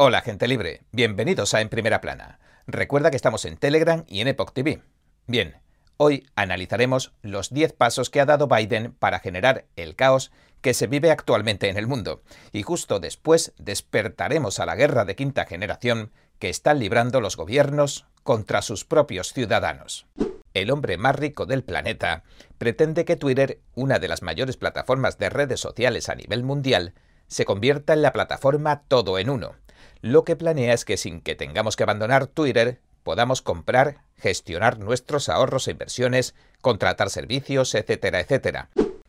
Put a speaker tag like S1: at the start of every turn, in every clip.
S1: Hola gente libre, bienvenidos a En Primera Plana. Recuerda que estamos en Telegram y en Epoch TV. Bien, hoy analizaremos los 10 pasos que ha dado Biden para generar el caos que se vive actualmente en el mundo, y justo después despertaremos a la guerra de quinta generación que están librando los gobiernos contra sus propios ciudadanos. El hombre más rico del planeta pretende que Twitter, una de las mayores plataformas de redes sociales a nivel mundial, se convierta en la plataforma todo en uno, lo que planea es que sin que tengamos que abandonar Twitter, podamos comprar, gestionar nuestros ahorros e inversiones, contratar servicios, etcétera, etcétera.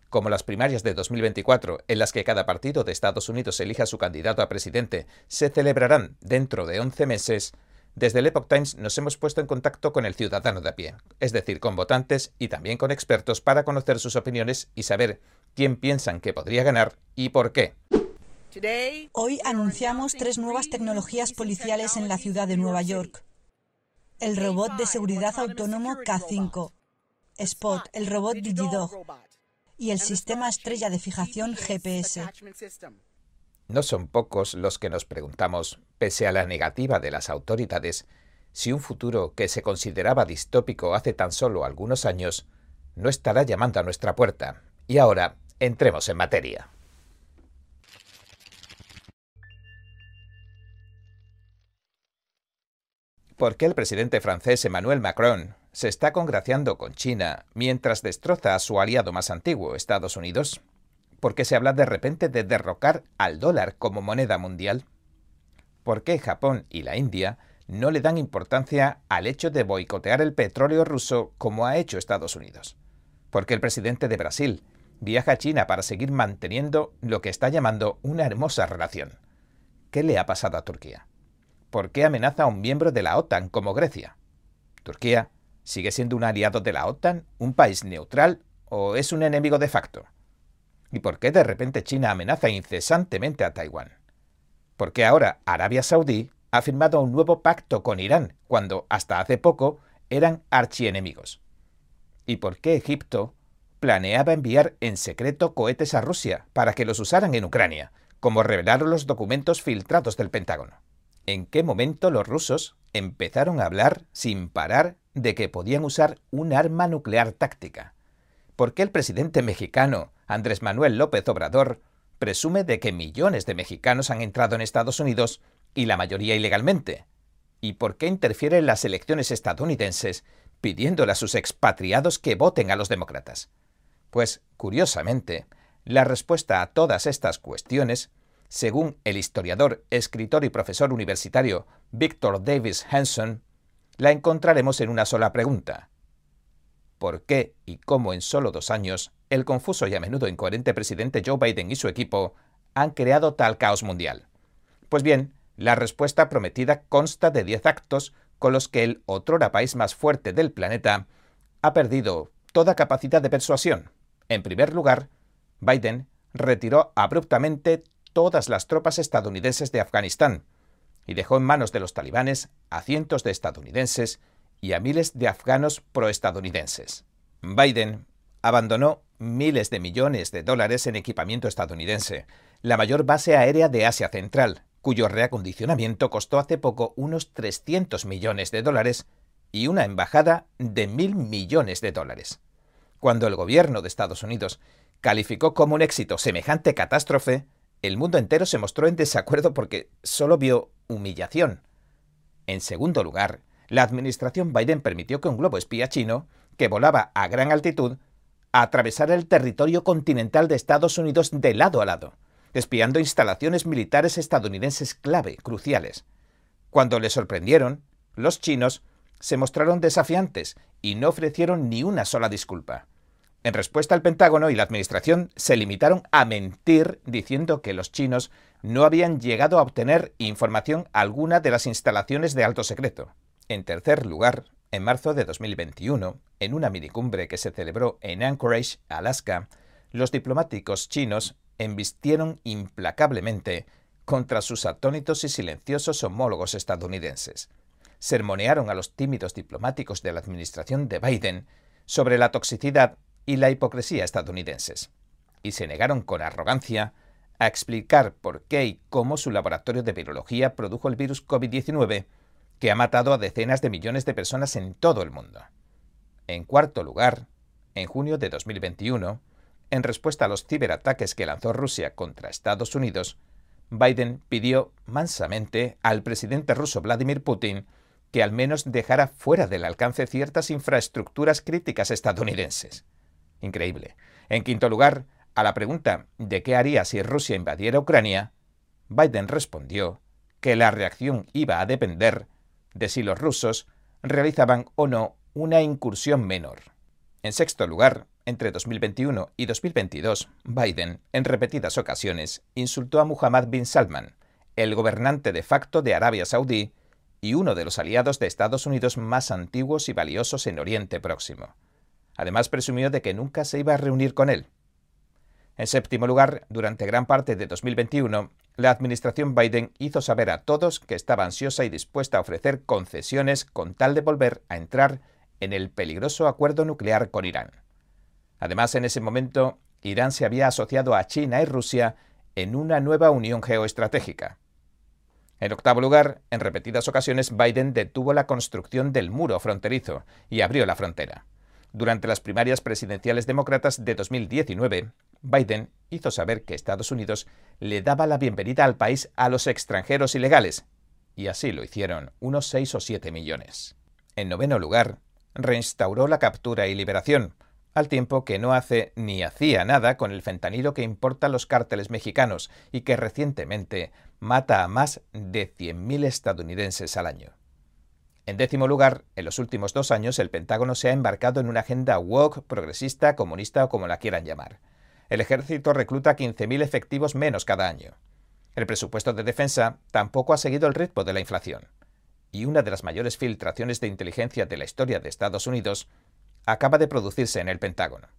S1: Como las primarias de 2024, en las que cada partido de Estados Unidos elija su candidato a presidente, se celebrarán dentro de 11 meses, desde el Epoch Times nos hemos puesto en contacto con el ciudadano de a pie, es decir, con votantes y también con expertos para conocer sus opiniones y saber quién piensan que podría ganar y por qué.
S2: Hoy anunciamos tres nuevas tecnologías policiales en la ciudad de Nueva York. El robot de seguridad autónomo K5, Spot, el robot DigiDog y el sistema estrella de fijación GPS.
S1: No son pocos los que nos preguntamos, pese a la negativa de las autoridades, si un futuro que se consideraba distópico hace tan solo algunos años no estará llamando a nuestra puerta. Y ahora, entremos en materia. ¿Por qué el presidente francés Emmanuel Macron se está congraciando con China mientras destroza a su aliado más antiguo, Estados Unidos? ¿Por qué se habla de repente de derrocar al dólar como moneda mundial? ¿Por qué Japón y la India no le dan importancia al hecho de boicotear el petróleo ruso como ha hecho Estados Unidos? ¿Por qué el presidente de Brasil viaja a China para seguir manteniendo lo que está llamando una hermosa relación? ¿Qué le ha pasado a Turquía? ¿Por qué amenaza a un miembro de la OTAN como Grecia? ¿Turquía sigue siendo un aliado de la OTAN, un país neutral o es un enemigo de facto? ¿Y por qué de repente China amenaza incesantemente a Taiwán? ¿Por qué ahora Arabia Saudí ha firmado un nuevo pacto con Irán cuando hasta hace poco eran archienemigos? ¿Y por qué Egipto planeaba enviar en secreto cohetes a Rusia para que los usaran en Ucrania, como revelaron los documentos filtrados del Pentágono? En qué momento los rusos empezaron a hablar sin parar de que podían usar un arma nuclear táctica. ¿Por qué el presidente mexicano, Andrés Manuel López Obrador, presume de que millones de mexicanos han entrado en Estados Unidos y la mayoría ilegalmente? ¿Y por qué interfiere en las elecciones estadounidenses pidiéndole a sus expatriados que voten a los demócratas? Pues, curiosamente, la respuesta a todas estas cuestiones según el historiador, escritor y profesor universitario Victor Davis Hanson, la encontraremos en una sola pregunta. ¿Por qué y cómo en solo dos años el confuso y a menudo incoherente presidente Joe Biden y su equipo han creado tal caos mundial? Pues bien, la respuesta prometida consta de diez actos con los que el otrora país más fuerte del planeta ha perdido toda capacidad de persuasión. En primer lugar, Biden retiró abruptamente todas las tropas estadounidenses de Afganistán y dejó en manos de los talibanes a cientos de estadounidenses y a miles de afganos proestadounidenses. Biden abandonó miles de millones de dólares en equipamiento estadounidense, la mayor base aérea de Asia Central, cuyo reacondicionamiento costó hace poco unos 300 millones de dólares, y una embajada de mil millones de dólares. Cuando el gobierno de Estados Unidos calificó como un éxito semejante catástrofe, el mundo entero se mostró en desacuerdo porque solo vio humillación. En segundo lugar, la administración Biden permitió que un globo espía chino, que volaba a gran altitud, atravesara el territorio continental de Estados Unidos de lado a lado, espiando instalaciones militares estadounidenses clave, cruciales. Cuando le sorprendieron, los chinos se mostraron desafiantes y no ofrecieron ni una sola disculpa. En respuesta, el Pentágono y la Administración se limitaron a mentir diciendo que los chinos no habían llegado a obtener información alguna de las instalaciones de alto secreto. En tercer lugar, en marzo de 2021, en una minicumbre que se celebró en Anchorage, Alaska, los diplomáticos chinos embistieron implacablemente contra sus atónitos y silenciosos homólogos estadounidenses. Sermonearon a los tímidos diplomáticos de la administración de Biden sobre la toxicidad y la hipocresía estadounidenses, y se negaron con arrogancia a explicar por qué y cómo su laboratorio de virología produjo el virus COVID-19 que ha matado a decenas de millones de personas en todo el mundo. En cuarto lugar, en junio de 2021, en respuesta a los ciberataques que lanzó Rusia contra Estados Unidos, Biden pidió mansamente al presidente ruso Vladimir Putin que al menos dejara fuera del alcance ciertas infraestructuras críticas estadounidenses. Increíble. En quinto lugar, a la pregunta de qué haría si Rusia invadiera Ucrania, Biden respondió que la reacción iba a depender de si los rusos realizaban o no una incursión menor. En sexto lugar, entre 2021 y 2022, Biden, en repetidas ocasiones, insultó a Muhammad bin Salman, el gobernante de facto de Arabia Saudí y uno de los aliados de Estados Unidos más antiguos y valiosos en Oriente Próximo. Además, presumió de que nunca se iba a reunir con él. En séptimo lugar, durante gran parte de 2021, la administración Biden hizo saber a todos que estaba ansiosa y dispuesta a ofrecer concesiones con tal de volver a entrar en el peligroso acuerdo nuclear con Irán. Además, en ese momento, Irán se había asociado a China y Rusia en una nueva unión geoestratégica. En octavo lugar, en repetidas ocasiones, Biden detuvo la construcción del muro fronterizo y abrió la frontera. Durante las primarias presidenciales demócratas de 2019, Biden hizo saber que Estados Unidos le daba la bienvenida al país a los extranjeros ilegales, y así lo hicieron unos 6 o 7 millones. En noveno lugar, reinstauró la captura y liberación, al tiempo que no hace ni hacía nada con el fentanilo que importan los cárteles mexicanos y que recientemente mata a más de 100.000 estadounidenses al año. En décimo lugar, en los últimos dos años el Pentágono se ha embarcado en una agenda woke, progresista, comunista o como la quieran llamar. El ejército recluta 15.000 efectivos menos cada año. El presupuesto de defensa tampoco ha seguido el ritmo de la inflación. Y una de las mayores filtraciones de inteligencia de la historia de Estados Unidos acaba de producirse en el Pentágono.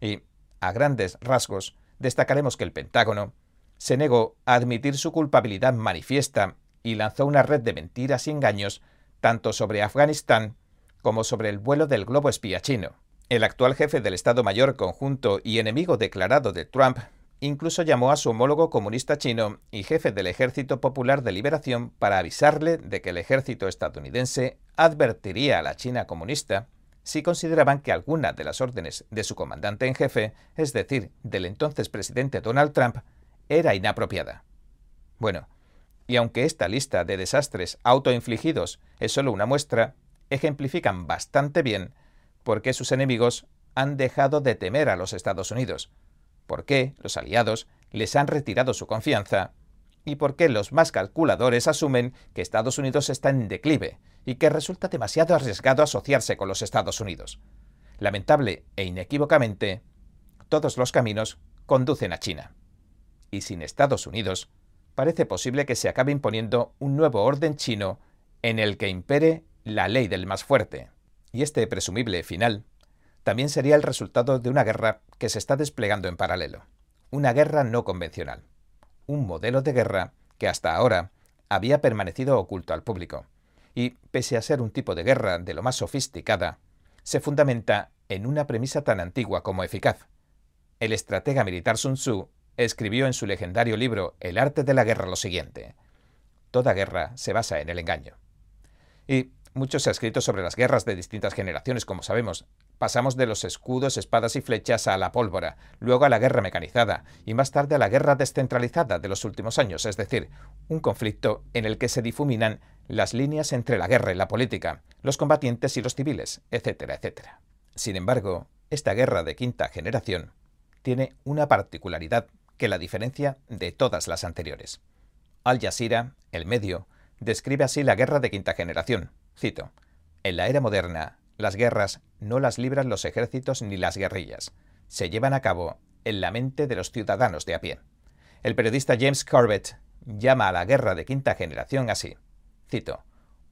S1: Y, a grandes rasgos, destacaremos que el Pentágono se negó a admitir su culpabilidad manifiesta y lanzó una red de mentiras y engaños tanto sobre Afganistán como sobre el vuelo del globo espía chino. El actual jefe del Estado Mayor Conjunto y enemigo declarado de Trump incluso llamó a su homólogo comunista chino y jefe del Ejército Popular de Liberación para avisarle de que el ejército estadounidense advertiría a la China comunista si consideraban que alguna de las órdenes de su comandante en jefe, es decir, del entonces presidente Donald Trump, era inapropiada. Bueno, y aunque esta lista de desastres autoinfligidos es solo una muestra, ejemplifican bastante bien por qué sus enemigos han dejado de temer a los Estados Unidos, por qué los aliados les han retirado su confianza y por qué los más calculadores asumen que Estados Unidos está en declive y que resulta demasiado arriesgado asociarse con los Estados Unidos. Lamentable e inequívocamente, todos los caminos conducen a China. Y sin Estados Unidos, parece posible que se acabe imponiendo un nuevo orden chino en el que impere la ley del más fuerte. Y este presumible final también sería el resultado de una guerra que se está desplegando en paralelo. Una guerra no convencional. Un modelo de guerra que hasta ahora había permanecido oculto al público y, pese a ser un tipo de guerra de lo más sofisticada, se fundamenta en una premisa tan antigua como eficaz. El estratega militar Sun Tzu escribió en su legendario libro El arte de la guerra lo siguiente. Toda guerra se basa en el engaño. Y mucho se ha escrito sobre las guerras de distintas generaciones, como sabemos. Pasamos de los escudos, espadas y flechas a la pólvora, luego a la guerra mecanizada y más tarde a la guerra descentralizada de los últimos años, es decir, un conflicto en el que se difuminan las líneas entre la guerra y la política, los combatientes y los civiles, etcétera, etcétera. Sin embargo, esta guerra de quinta generación tiene una particularidad que la diferencia de todas las anteriores. Al Jazeera, el medio, describe así la guerra de quinta generación. Cito, En la era moderna, las guerras no las libran los ejércitos ni las guerrillas, se llevan a cabo en la mente de los ciudadanos de a pie. El periodista James Corbett llama a la guerra de quinta generación así. Cito,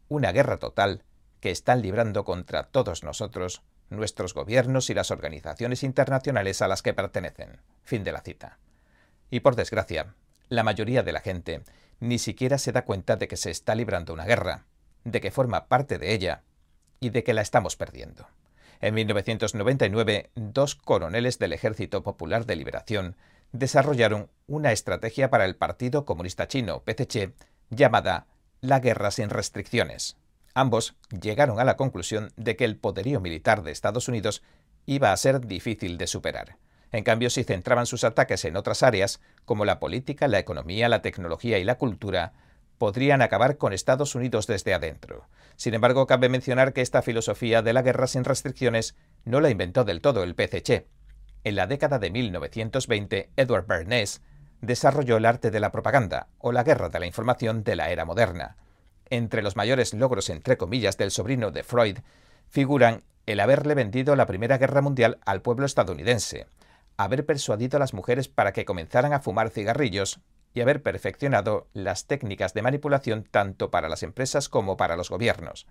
S1: una guerra total que están librando contra todos nosotros, nuestros gobiernos y las organizaciones internacionales a las que pertenecen. Fin de la cita. Y por desgracia, la mayoría de la gente ni siquiera se da cuenta de que se está librando una guerra, de que forma parte de ella y de que la estamos perdiendo. En 1999, dos coroneles del Ejército Popular de Liberación desarrollaron una estrategia para el Partido Comunista Chino, PCC, llamada la guerra sin restricciones. Ambos llegaron a la conclusión de que el poderío militar de Estados Unidos iba a ser difícil de superar. En cambio, si centraban sus ataques en otras áreas, como la política, la economía, la tecnología y la cultura, podrían acabar con Estados Unidos desde adentro. Sin embargo, cabe mencionar que esta filosofía de la guerra sin restricciones no la inventó del todo el PCC. En la década de 1920, Edward Bernays desarrolló el arte de la propaganda, o la guerra de la información de la era moderna. Entre los mayores logros, entre comillas, del sobrino de Freud, figuran el haberle vendido la Primera Guerra Mundial al pueblo estadounidense, haber persuadido a las mujeres para que comenzaran a fumar cigarrillos y haber perfeccionado las técnicas de manipulación tanto para las empresas como para los gobiernos.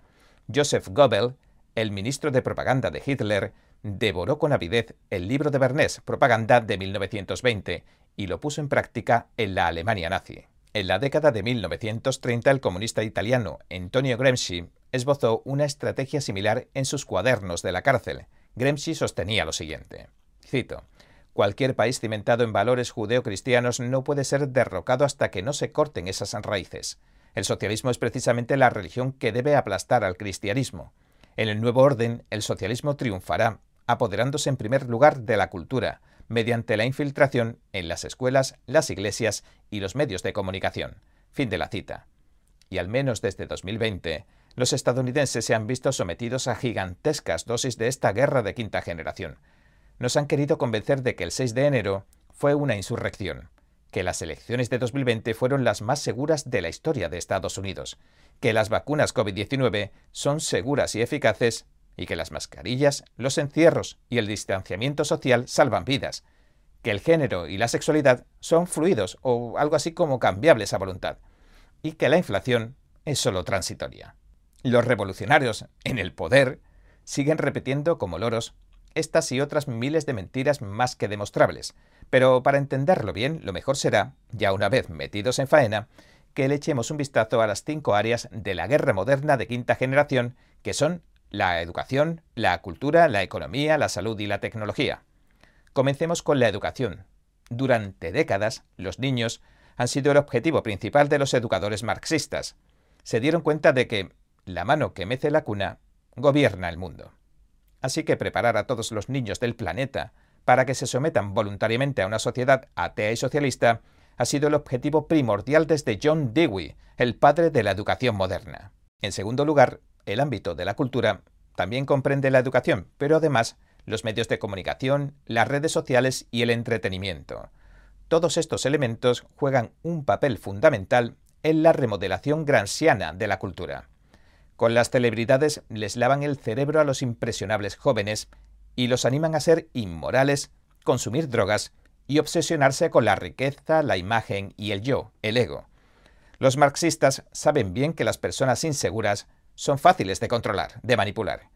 S1: Joseph Goebbels, el ministro de propaganda de Hitler, devoró con avidez el libro de Bernés, Propaganda de 1920, y lo puso en práctica en la Alemania nazi. En la década de 1930, el comunista italiano Antonio Gramsci esbozó una estrategia similar en sus cuadernos de la cárcel. Gramsci sostenía lo siguiente. Cito. Cualquier país cimentado en valores judeocristianos no puede ser derrocado hasta que no se corten esas raíces. El socialismo es precisamente la religión que debe aplastar al cristianismo. En el nuevo orden, el socialismo triunfará, apoderándose en primer lugar de la cultura, mediante la infiltración en las escuelas, las iglesias y los medios de comunicación. Fin de la cita. Y al menos desde 2020, los estadounidenses se han visto sometidos a gigantescas dosis de esta guerra de quinta generación, nos han querido convencer de que el 6 de enero fue una insurrección, que las elecciones de 2020 fueron las más seguras de la historia de Estados Unidos, que las vacunas COVID-19 son seguras y eficaces y que las mascarillas, los encierros y el distanciamiento social salvan vidas, que el género y la sexualidad son fluidos o algo así como cambiables a voluntad, y que la inflación es solo transitoria. Los revolucionarios en el poder siguen repitiendo como loros estas y otras miles de mentiras más que demostrables. Pero para entenderlo bien, lo mejor será, ya una vez metidos en faena, que le echemos un vistazo a las cinco áreas de la guerra moderna de quinta generación, que son la educación, la cultura, la economía, la salud y la tecnología. Comencemos con la educación. Durante décadas, los niños han sido el objetivo principal de los educadores marxistas. Se dieron cuenta de que la mano que mece la cuna gobierna el mundo. Así que preparar a todos los niños del planeta para que se sometan voluntariamente a una sociedad atea y socialista ha sido el objetivo primordial desde John Dewey, el padre de la educación moderna. En segundo lugar, el ámbito de la cultura también comprende la educación, pero además los medios de comunicación, las redes sociales y el entretenimiento. Todos estos elementos juegan un papel fundamental en la remodelación gransiana de la cultura. Con las celebridades les lavan el cerebro a los impresionables jóvenes y los animan a ser inmorales, consumir drogas y obsesionarse con la riqueza, la imagen y el yo, el ego. Los marxistas saben bien que las personas inseguras son fáciles de controlar, de manipular.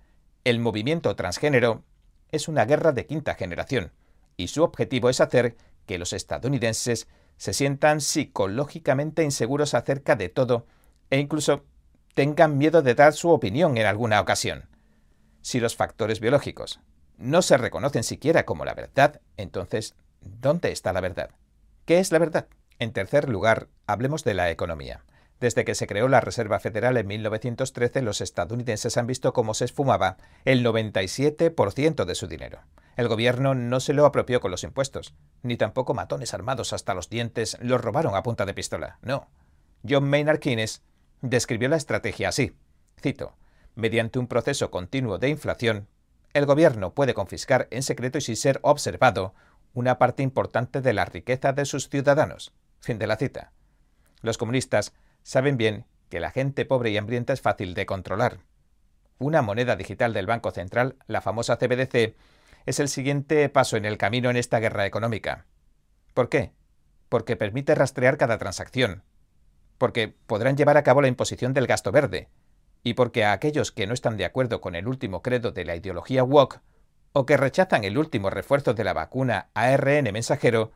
S1: El movimiento transgénero es una guerra de quinta generación, y su objetivo es hacer que los estadounidenses se sientan psicológicamente inseguros acerca de todo e incluso tengan miedo de dar su opinión en alguna ocasión. Si los factores biológicos no se reconocen siquiera como la verdad, entonces, ¿dónde está la verdad? ¿Qué es la verdad? En tercer lugar, hablemos de la economía. Desde que se creó la Reserva Federal en 1913, los estadounidenses han visto cómo se esfumaba el 97% de su dinero. El gobierno no se lo apropió con los impuestos, ni tampoco matones armados hasta los dientes los robaron a punta de pistola. No. John Maynard Keynes describió la estrategia así. Cito, mediante un proceso continuo de inflación, el gobierno puede confiscar en secreto y sin ser observado una parte importante de la riqueza de sus ciudadanos. Fin de la cita. Los comunistas saben bien que la gente pobre y hambrienta es fácil de controlar. Una moneda digital del Banco Central, la famosa CBDC, es el siguiente paso en el camino en esta guerra económica. ¿Por qué? Porque permite rastrear cada transacción, porque podrán llevar a cabo la imposición del gasto verde, y porque a aquellos que no están de acuerdo con el último credo de la ideología woke, o que rechazan el último refuerzo de la vacuna ARN mensajero,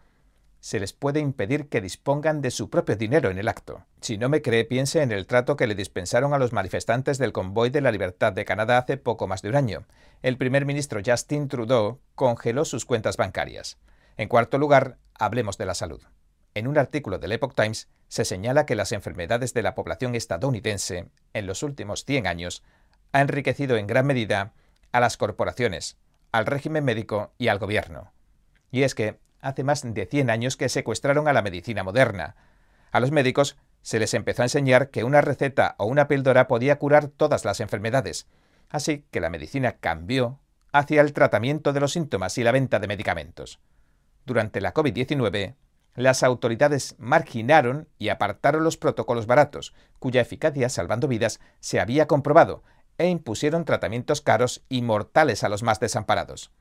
S1: se les puede impedir que dispongan de su propio dinero en el acto. Si no me cree, piense en el trato que le dispensaron a los manifestantes del Convoy de la Libertad de Canadá hace poco más de un año. El primer ministro Justin Trudeau congeló sus cuentas bancarias. En cuarto lugar, hablemos de la salud. En un artículo del Epoch Times se señala que las enfermedades de la población estadounidense en los últimos 100 años ha enriquecido en gran medida a las corporaciones, al régimen médico y al gobierno. Y es que hace más de 100 años que secuestraron a la medicina moderna. A los médicos se les empezó a enseñar que una receta o una píldora podía curar todas las enfermedades. Así que la medicina cambió hacia el tratamiento de los síntomas y la venta de medicamentos. Durante la COVID-19, las autoridades marginaron y apartaron los protocolos baratos, cuya eficacia salvando vidas se había comprobado, e impusieron tratamientos caros y mortales a los más desamparados.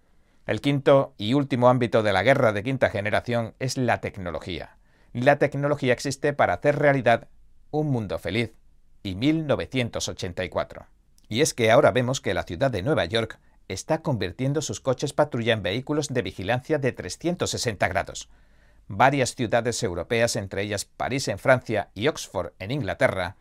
S1: El quinto y último ámbito de la guerra de quinta generación es la tecnología. La tecnología existe para hacer realidad un mundo feliz y 1984. Y es que ahora vemos que la ciudad de Nueva York está convirtiendo sus coches patrulla en vehículos de vigilancia de 360 grados varias ciudades europeas, entre ellas París en Francia y Oxford en Inglaterra,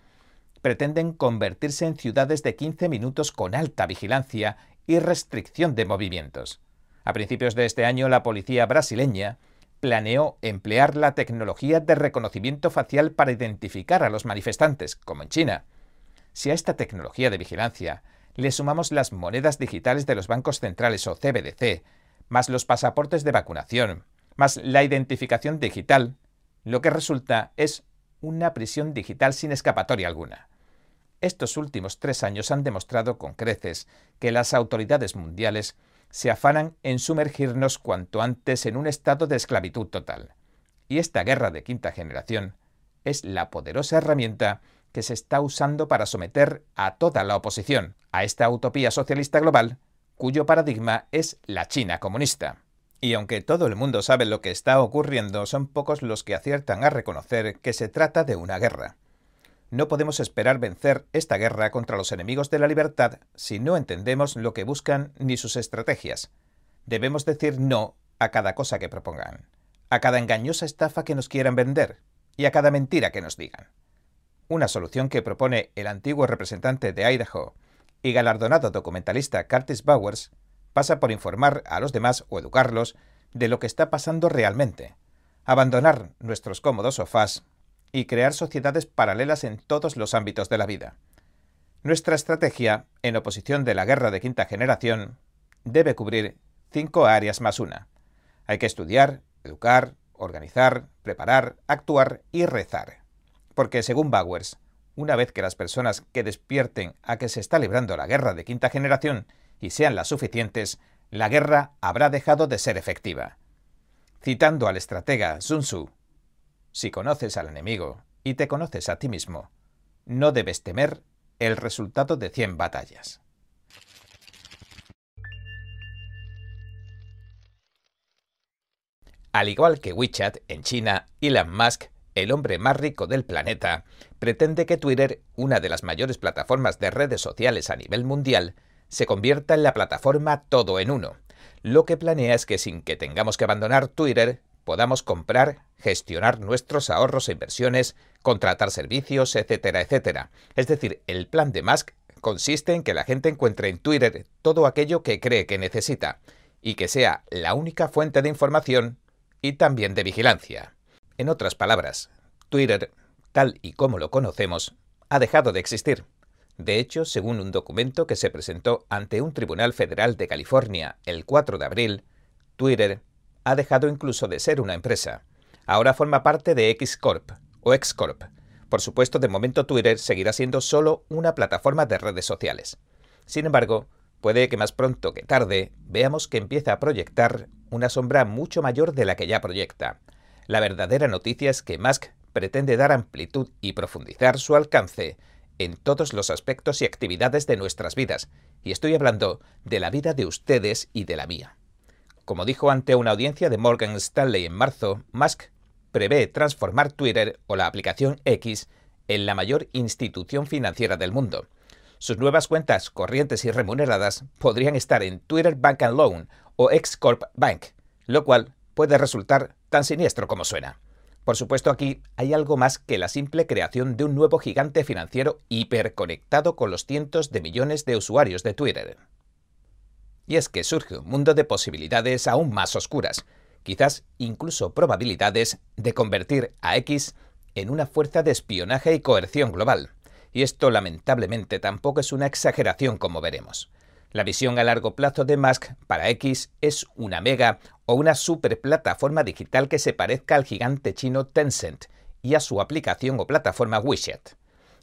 S1: pretenden convertirse en ciudades de 15 minutos con alta vigilancia y restricción de movimientos. A principios de este año, la policía brasileña planeó emplear la tecnología de reconocimiento facial para identificar a los manifestantes, como en China. Si a esta tecnología de vigilancia le sumamos las monedas digitales de los bancos centrales o CBDC, más los pasaportes de vacunación, más la identificación digital, lo que resulta es una prisión digital sin escapatoria alguna. Estos últimos tres años han demostrado con creces que las autoridades mundiales se afanan en sumergirnos cuanto antes en un estado de esclavitud total. Y esta guerra de quinta generación es la poderosa herramienta que se está usando para someter a toda la oposición a esta utopía socialista global, cuyo paradigma es la China comunista. Y aunque todo el mundo sabe lo que está ocurriendo, son pocos los que aciertan a reconocer que se trata de una guerra. No podemos esperar vencer esta guerra contra los enemigos de la libertad si no entendemos lo que buscan ni sus estrategias. Debemos decir no a cada cosa que propongan, a cada engañosa estafa que nos quieran vender y a cada mentira que nos digan. Una solución que propone el antiguo representante de Idaho y galardonado documentalista Curtis Bowers pasa por informar a los demás o educarlos de lo que está pasando realmente, abandonar nuestros cómodos sofás y crear sociedades paralelas en todos los ámbitos de la vida. Nuestra estrategia, en oposición de la guerra de quinta generación, debe cubrir cinco áreas más una. Hay que estudiar, educar, organizar, preparar, actuar y rezar. Porque, según Bowers, una vez que las personas que despierten a que se está librando la guerra de quinta generación y sean las suficientes, la guerra habrá dejado de ser efectiva. Citando al estratega Sun Tzu, si conoces al enemigo y te conoces a ti mismo, no debes temer el resultado de cien batallas. Al igual que WeChat en China, Elon Musk, el hombre más rico del planeta, pretende que Twitter, una de las mayores plataformas de redes sociales a nivel mundial, se convierta en la plataforma todo en uno. Lo que planea es que sin que tengamos que abandonar Twitter, podamos comprar, gestionar nuestros ahorros e inversiones, contratar servicios, etcétera, etcétera. Es decir, el plan de Musk consiste en que la gente encuentre en Twitter todo aquello que cree que necesita y que sea la única fuente de información y también de vigilancia. En otras palabras, Twitter, tal y como lo conocemos, ha dejado de existir. De hecho, según un documento que se presentó ante un tribunal federal de California el 4 de abril, Twitter ha dejado incluso de ser una empresa. Ahora forma parte de X Corp o Xcorp. Por supuesto, de momento Twitter seguirá siendo solo una plataforma de redes sociales. Sin embargo, puede que más pronto que tarde veamos que empieza a proyectar una sombra mucho mayor de la que ya proyecta. La verdadera noticia es que Musk pretende dar amplitud y profundizar su alcance en todos los aspectos y actividades de nuestras vidas, y estoy hablando de la vida de ustedes y de la mía. Como dijo ante una audiencia de Morgan Stanley en marzo, Musk prevé transformar Twitter o la aplicación X en la mayor institución financiera del mundo. Sus nuevas cuentas corrientes y remuneradas podrían estar en Twitter Bank and Loan o Xcorp Bank, lo cual puede resultar tan siniestro como suena. Por supuesto, aquí hay algo más que la simple creación de un nuevo gigante financiero hiperconectado con los cientos de millones de usuarios de Twitter. Y es que surge un mundo de posibilidades aún más oscuras, quizás incluso probabilidades de convertir a X en una fuerza de espionaje y coerción global. Y esto lamentablemente tampoco es una exageración como veremos. La visión a largo plazo de Musk para X es una mega o una super plataforma digital que se parezca al gigante chino Tencent y a su aplicación o plataforma WeChat.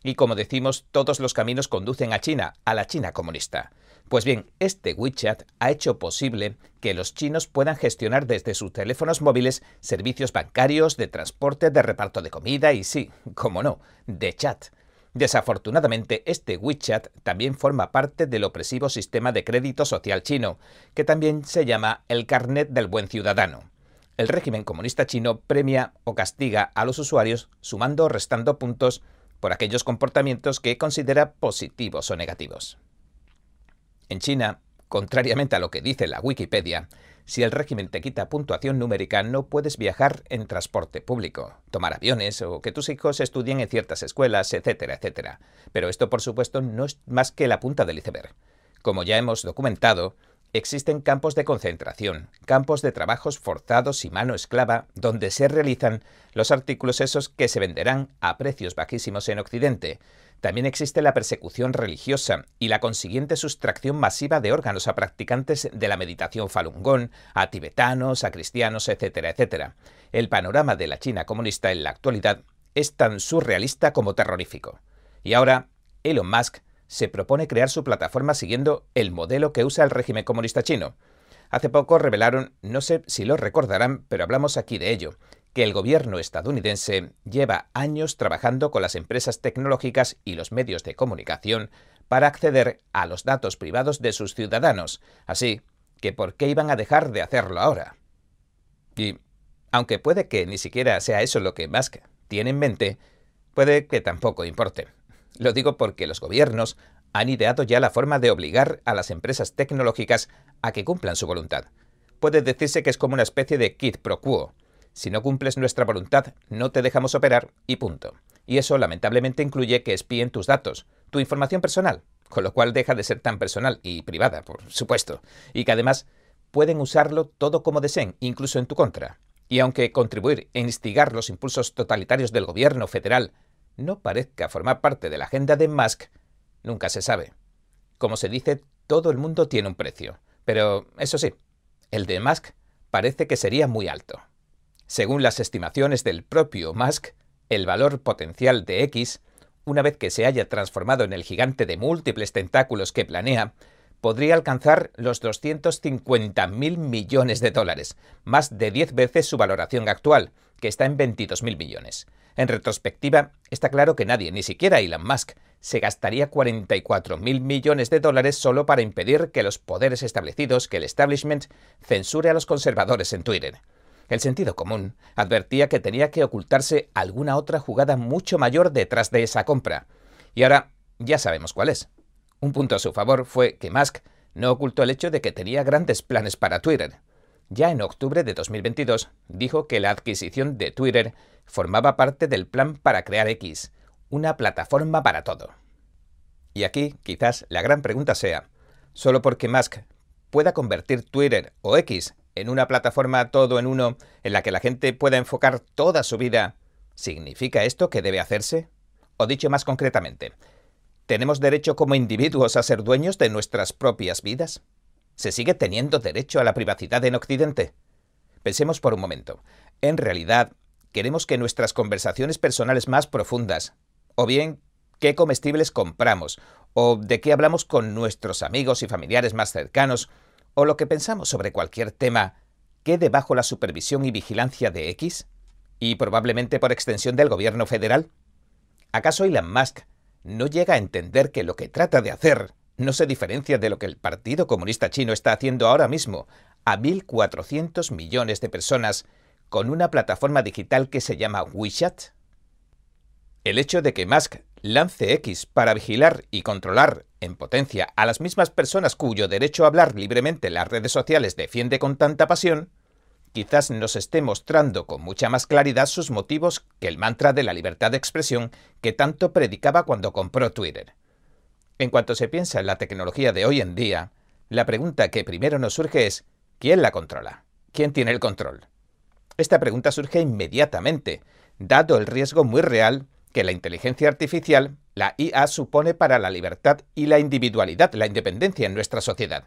S1: Y como decimos, todos los caminos conducen a China, a la China comunista. Pues bien, este WeChat ha hecho posible que los chinos puedan gestionar desde sus teléfonos móviles servicios bancarios, de transporte, de reparto de comida y sí, como no, de chat. Desafortunadamente, este WeChat también forma parte del opresivo sistema de crédito social chino, que también se llama el Carnet del Buen Ciudadano. El régimen comunista chino premia o castiga a los usuarios sumando o restando puntos por aquellos comportamientos que considera positivos o negativos. En China, contrariamente a lo que dice la Wikipedia, si el régimen te quita puntuación numérica, no puedes viajar en transporte público, tomar aviones o que tus hijos estudien en ciertas escuelas, etcétera, etcétera. Pero esto, por supuesto, no es más que la punta del iceberg. Como ya hemos documentado, existen campos de concentración, campos de trabajos forzados y mano esclava, donde se realizan los artículos esos que se venderán a precios bajísimos en Occidente. También existe la persecución religiosa y la consiguiente sustracción masiva de órganos a practicantes de la meditación Falun Gong, a tibetanos, a cristianos, etcétera, etcétera. El panorama de la China comunista en la actualidad es tan surrealista como terrorífico. Y ahora, Elon Musk se propone crear su plataforma siguiendo el modelo que usa el régimen comunista chino. Hace poco revelaron, no sé si lo recordarán, pero hablamos aquí de ello, que el gobierno estadounidense lleva años trabajando con las empresas tecnológicas y los medios de comunicación para acceder a los datos privados de sus ciudadanos, así que ¿por qué iban a dejar de hacerlo ahora? Y, aunque puede que ni siquiera sea eso lo que Musk tiene en mente, puede que tampoco importe. Lo digo porque los gobiernos han ideado ya la forma de obligar a las empresas tecnológicas a que cumplan su voluntad. Puede decirse que es como una especie de kit pro quo. Si no cumples nuestra voluntad, no te dejamos operar y punto. Y eso lamentablemente incluye que espíen tus datos, tu información personal, con lo cual deja de ser tan personal y privada, por supuesto, y que además pueden usarlo todo como deseen, incluso en tu contra. Y aunque contribuir e instigar los impulsos totalitarios del gobierno federal no parezca formar parte de la agenda de Musk, nunca se sabe. Como se dice, todo el mundo tiene un precio, pero eso sí, el de Musk parece que sería muy alto. Según las estimaciones del propio Musk, el valor potencial de X, una vez que se haya transformado en el gigante de múltiples tentáculos que planea, podría alcanzar los 250.000 millones de dólares, más de 10 veces su valoración actual, que está en 22.000 millones. En retrospectiva, está claro que nadie, ni siquiera Elon Musk, se gastaría 44.000 millones de dólares solo para impedir que los poderes establecidos, que el establishment, censure a los conservadores en Twitter. El sentido común advertía que tenía que ocultarse alguna otra jugada mucho mayor detrás de esa compra. Y ahora ya sabemos cuál es. Un punto a su favor fue que Musk no ocultó el hecho de que tenía grandes planes para Twitter. Ya en octubre de 2022 dijo que la adquisición de Twitter formaba parte del plan para crear X, una plataforma para todo. Y aquí quizás la gran pregunta sea, ¿solo porque Musk pueda convertir Twitter o X en una plataforma todo en uno en la que la gente pueda enfocar toda su vida, ¿significa esto que debe hacerse? O dicho más concretamente, ¿tenemos derecho como individuos a ser dueños de nuestras propias vidas? ¿Se sigue teniendo derecho a la privacidad en Occidente? Pensemos por un momento. En realidad, queremos que nuestras conversaciones personales más profundas, o bien qué comestibles compramos, o de qué hablamos con nuestros amigos y familiares más cercanos, o lo que pensamos sobre cualquier tema, quede bajo la supervisión y vigilancia de X, y probablemente por extensión del gobierno federal? ¿Acaso Elon Musk no llega a entender que lo que trata de hacer no se diferencia de lo que el Partido Comunista Chino está haciendo ahora mismo a 1.400 millones de personas con una plataforma digital que se llama WeChat? El hecho de que Musk lance X para vigilar y controlar en potencia a las mismas personas cuyo derecho a hablar libremente en las redes sociales defiende con tanta pasión, quizás nos esté mostrando con mucha más claridad sus motivos que el mantra de la libertad de expresión que tanto predicaba cuando compró Twitter. En cuanto se piensa en la tecnología de hoy en día, la pregunta que primero nos surge es ¿quién la controla? ¿quién tiene el control? Esta pregunta surge inmediatamente, dado el riesgo muy real que la inteligencia artificial, la IA, supone para la libertad y la individualidad, la independencia en nuestra sociedad.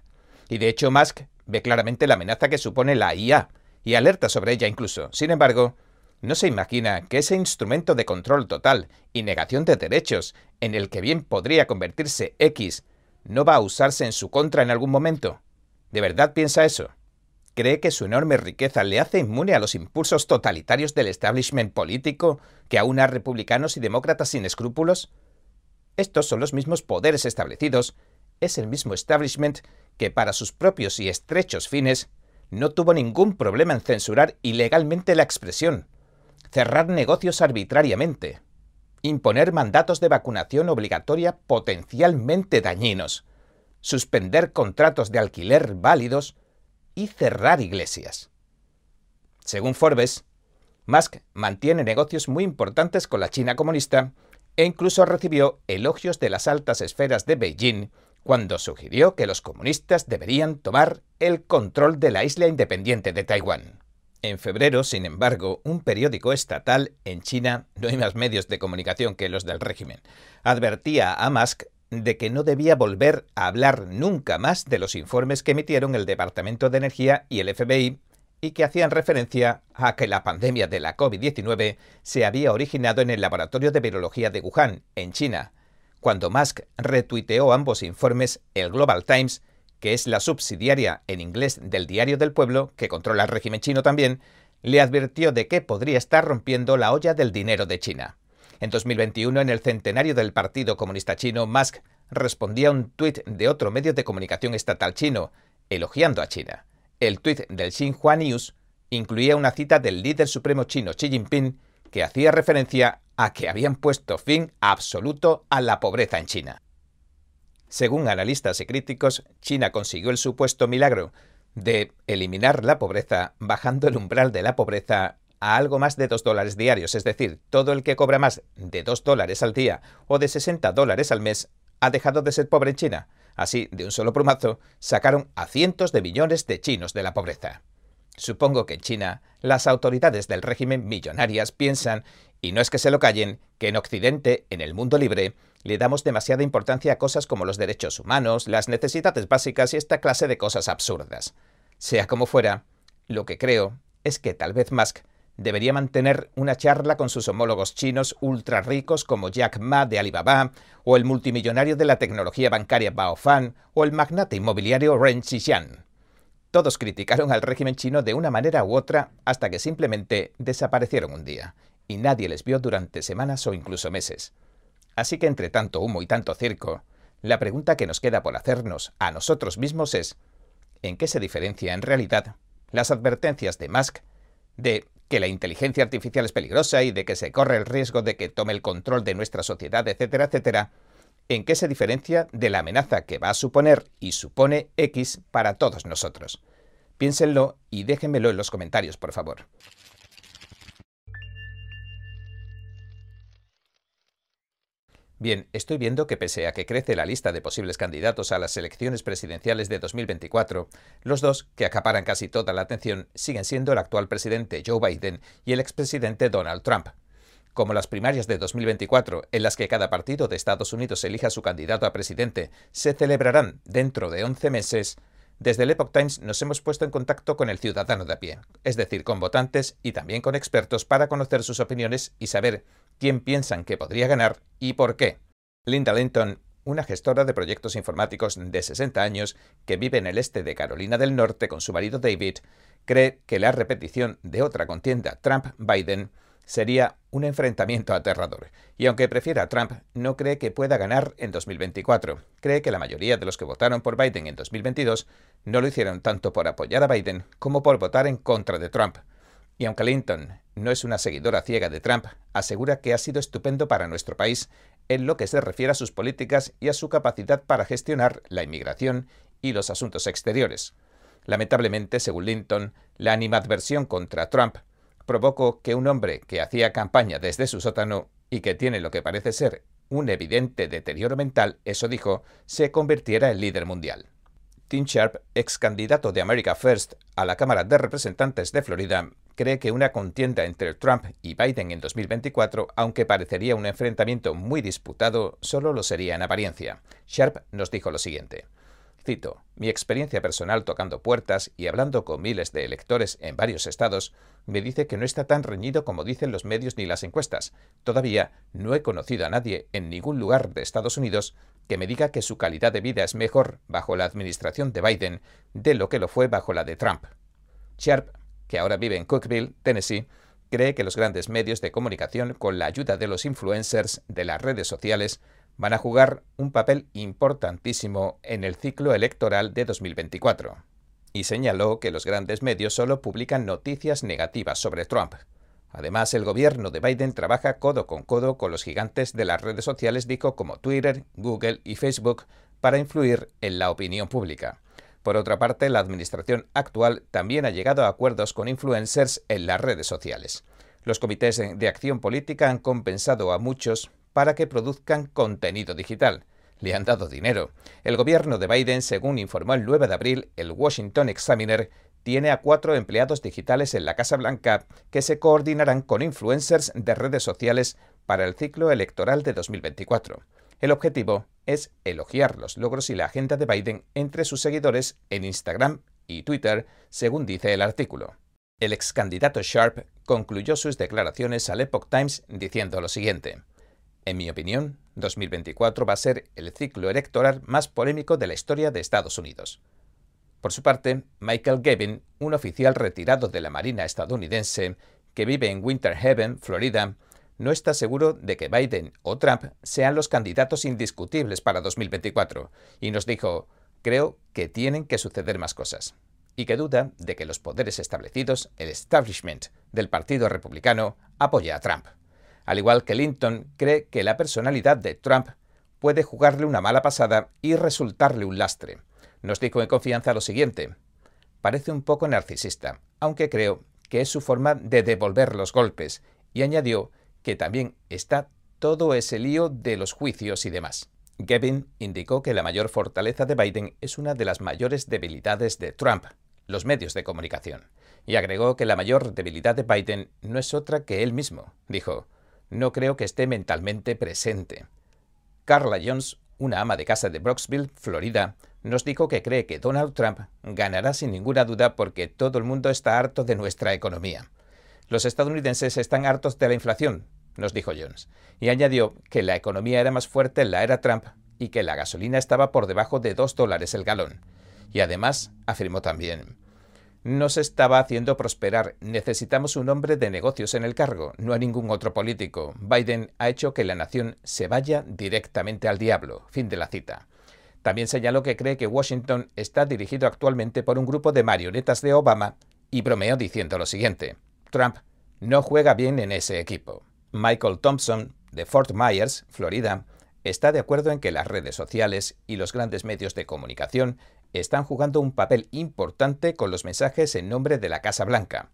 S1: Y de hecho Musk ve claramente la amenaza que supone la IA, y alerta sobre ella incluso. Sin embargo, no se imagina que ese instrumento de control total y negación de derechos, en el que bien podría convertirse X, no va a usarse en su contra en algún momento. ¿De verdad piensa eso? ¿Cree que su enorme riqueza le hace inmune a los impulsos totalitarios del establishment político que aúna republicanos y demócratas sin escrúpulos? Estos son los mismos poderes establecidos, es el mismo establishment que para sus propios y estrechos fines no tuvo ningún problema en censurar ilegalmente la expresión, cerrar negocios arbitrariamente, imponer mandatos de vacunación obligatoria potencialmente dañinos, suspender contratos de alquiler válidos y cerrar iglesias. Según Forbes, Musk mantiene negocios muy importantes con la China comunista e incluso recibió elogios de las altas esferas de Beijing cuando sugirió que los comunistas deberían tomar el control de la isla independiente de Taiwán. En febrero, sin embargo, un periódico estatal en China, no hay más medios de comunicación que los del régimen, advertía a Musk de que no debía volver a hablar nunca más de los informes que emitieron el Departamento de Energía y el FBI y que hacían referencia a que la pandemia de la COVID-19 se había originado en el laboratorio de virología de Wuhan, en China. Cuando Musk retuiteó ambos informes, el Global Times, que es la subsidiaria en inglés del Diario del Pueblo, que controla el régimen chino también, le advirtió de que podría estar rompiendo la olla del dinero de China. En 2021, en el centenario del Partido Comunista Chino, Musk respondía a un tuit de otro medio de comunicación estatal chino, elogiando a China. El tuit del Xinhua News incluía una cita del líder supremo chino Xi Jinping que hacía referencia a que habían puesto fin absoluto a la pobreza en China. Según analistas y críticos, China consiguió el supuesto milagro de eliminar la pobreza bajando el umbral de la pobreza a algo más de 2 dólares diarios, es decir, todo el que cobra más de 2 dólares al día o de 60 dólares al mes ha dejado de ser pobre en China. Así, de un solo plumazo, sacaron a cientos de millones de chinos de la pobreza. Supongo que en China las autoridades del régimen millonarias piensan, y no es que se lo callen, que en Occidente, en el mundo libre, le damos demasiada importancia a cosas como los derechos humanos, las necesidades básicas y esta clase de cosas absurdas. Sea como fuera, lo que creo es que tal vez Musk debería mantener una charla con sus homólogos chinos ultra ricos como Jack Ma de Alibaba, o el multimillonario de la tecnología bancaria Bao Fan, o el magnate inmobiliario Ren Xixian. Todos criticaron al régimen chino de una manera u otra hasta que simplemente desaparecieron un día, y nadie les vio durante semanas o incluso meses. Así que entre tanto humo y tanto circo, la pregunta que nos queda por hacernos a nosotros mismos es, ¿en qué se diferencia en realidad las advertencias de Musk de que la inteligencia artificial es peligrosa y de que se corre el riesgo de que tome el control de nuestra sociedad, etcétera, etcétera, ¿en qué se diferencia de la amenaza que va a suponer y supone X para todos nosotros? Piénsenlo y déjenmelo en los comentarios, por favor. Bien, estoy viendo que pese a que crece la lista de posibles candidatos a las elecciones presidenciales de 2024, los dos que acaparan casi toda la atención siguen siendo el actual presidente Joe Biden y el expresidente Donald Trump. Como las primarias de 2024, en las que cada partido de Estados Unidos elija su candidato a presidente, se celebrarán dentro de 11 meses, desde el Epoch Times nos hemos puesto en contacto con el ciudadano de a pie, es decir, con votantes y también con expertos para conocer sus opiniones y saber quién piensan que podría ganar y por qué. Linda Linton, una gestora de proyectos informáticos de 60 años que vive en el este de Carolina del Norte con su marido David, cree que la repetición de otra contienda Trump-Biden sería un enfrentamiento aterrador. Y aunque prefiera a Trump, no cree que pueda ganar en 2024. Cree que la mayoría de los que votaron por Biden en 2022 no lo hicieron tanto por apoyar a Biden como por votar en contra de Trump. Y aunque Linton no es una seguidora ciega de Trump, asegura que ha sido estupendo para nuestro país en lo que se refiere a sus políticas y a su capacidad para gestionar la inmigración y los asuntos exteriores. Lamentablemente, según Linton, la animadversión contra Trump provocó que un hombre que hacía campaña desde su sótano y que tiene lo que parece ser un evidente deterioro mental, eso dijo, se convirtiera en líder mundial. Tim Sharp, ex candidato de America First a la Cámara de Representantes de Florida, cree que una contienda entre Trump y Biden en 2024, aunque parecería un enfrentamiento muy disputado, solo lo sería en apariencia. Sharp nos dijo lo siguiente. Cito, mi experiencia personal tocando puertas y hablando con miles de electores en varios estados me dice que no está tan reñido como dicen los medios ni las encuestas. Todavía no he conocido a nadie en ningún lugar de Estados Unidos que me diga que su calidad de vida es mejor bajo la administración de Biden de lo que lo fue bajo la de Trump. Sharp, que ahora vive en Cookville, Tennessee, cree que los grandes medios de comunicación, con la ayuda de los influencers de las redes sociales, van a jugar un papel importantísimo en el ciclo electoral de 2024. Y señaló que los grandes medios solo publican noticias negativas sobre Trump. Además, el gobierno de Biden trabaja codo con codo con los gigantes de las redes sociales, dijo como Twitter, Google y Facebook, para influir en la opinión pública. Por otra parte, la administración actual también ha llegado a acuerdos con influencers en las redes sociales. Los comités de acción política han compensado a muchos para que produzcan contenido digital. Le han dado dinero. El gobierno de Biden, según informó el 9 de abril el Washington Examiner, tiene a cuatro empleados digitales en la Casa Blanca que se coordinarán con influencers de redes sociales para el ciclo electoral de 2024. El objetivo es elogiar los logros y la agenda de Biden entre sus seguidores en Instagram y Twitter, según dice el artículo. El ex candidato Sharp concluyó sus declaraciones al Epoch Times diciendo lo siguiente. En mi opinión, 2024 va a ser el ciclo electoral más polémico de la historia de Estados Unidos. Por su parte, Michael Gavin, un oficial retirado de la Marina estadounidense que vive en Winter Haven, Florida, no está seguro de que Biden o Trump sean los candidatos indiscutibles para 2024 y nos dijo, creo que tienen que suceder más cosas. Y que duda de que los poderes establecidos, el establishment del Partido Republicano, apoya a Trump. Al igual que Linton, cree que la personalidad de Trump puede jugarle una mala pasada y resultarle un lastre. Nos dijo en confianza lo siguiente. Parece un poco narcisista, aunque creo que es su forma de devolver los golpes, y añadió que también está todo ese lío de los juicios y demás. Gavin indicó que la mayor fortaleza de Biden es una de las mayores debilidades de Trump, los medios de comunicación, y agregó que la mayor debilidad de Biden no es otra que él mismo. Dijo, no creo que esté mentalmente presente. Carla Jones, una ama de casa de Brooksville, Florida, nos dijo que cree que Donald Trump ganará sin ninguna duda porque todo el mundo está harto de nuestra economía. Los estadounidenses están hartos de la inflación, nos dijo Jones, y añadió que la economía era más fuerte en la era Trump y que la gasolina estaba por debajo de dos dólares el galón. Y además, afirmó también, no se estaba haciendo prosperar. Necesitamos un hombre de negocios en el cargo, no a ningún otro político. Biden ha hecho que la nación se vaya directamente al diablo. Fin de la cita. También señaló que cree que Washington está dirigido actualmente por un grupo de marionetas de Obama y bromeó diciendo lo siguiente. Trump no juega bien en ese equipo. Michael Thompson, de Fort Myers, Florida, está de acuerdo en que las redes sociales y los grandes medios de comunicación están jugando un papel importante con los mensajes en nombre de la Casa Blanca.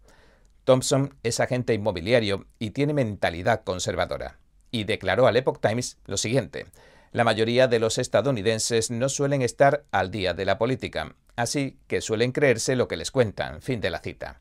S1: Thompson es agente inmobiliario y tiene mentalidad conservadora. Y declaró al Epoch Times lo siguiente. La mayoría de los estadounidenses no suelen estar al día de la política, así que suelen creerse lo que les cuentan. Fin de la cita.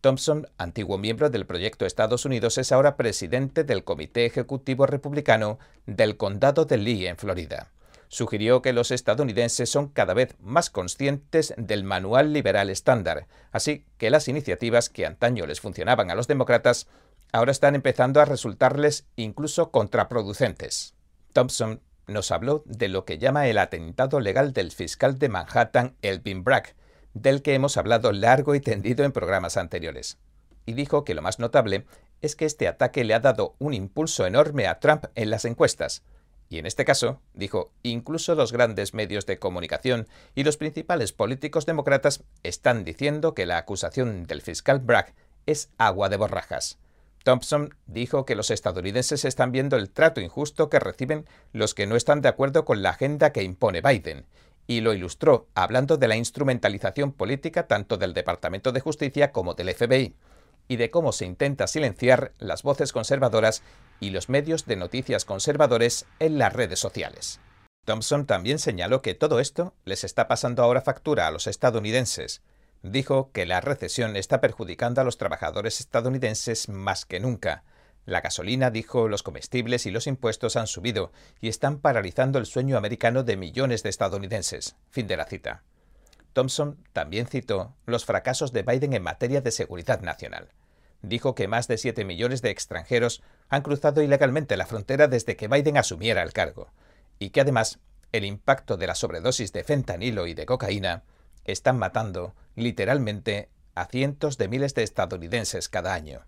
S1: Thompson, antiguo miembro del Proyecto Estados Unidos, es ahora presidente del Comité Ejecutivo Republicano del Condado de Lee, en Florida. Sugirió que los estadounidenses son cada vez más conscientes del manual liberal estándar, así que las iniciativas que antaño les funcionaban a los demócratas ahora están empezando a resultarles incluso contraproducentes. Thompson nos habló de lo que llama el atentado legal del fiscal de Manhattan, Elvin Bragg, del que hemos hablado largo y tendido en programas anteriores. Y dijo que lo más notable es que este ataque le ha dado un impulso enorme a Trump en las encuestas. Y en este caso, dijo, incluso los grandes medios de comunicación y los principales políticos demócratas están diciendo que la acusación del fiscal Bragg es agua de borrajas. Thompson dijo que los estadounidenses están viendo el trato injusto que reciben los que no están de acuerdo con la agenda que impone Biden y lo ilustró hablando de la instrumentalización política tanto del Departamento de Justicia como del FBI, y de cómo se intenta silenciar las voces conservadoras y los medios de noticias conservadores en las redes sociales. Thompson también señaló que todo esto les está pasando ahora factura a los estadounidenses. Dijo que la recesión está perjudicando a los trabajadores estadounidenses más que nunca. La gasolina, dijo, los comestibles y los impuestos han subido y están paralizando el sueño americano de millones de estadounidenses. Fin de la cita. Thompson también citó los fracasos de Biden en materia de seguridad nacional. Dijo que más de 7 millones de extranjeros han cruzado ilegalmente la frontera desde que Biden asumiera el cargo, y que además el impacto de la sobredosis de fentanilo y de cocaína están matando, literalmente, a cientos de miles de estadounidenses cada año.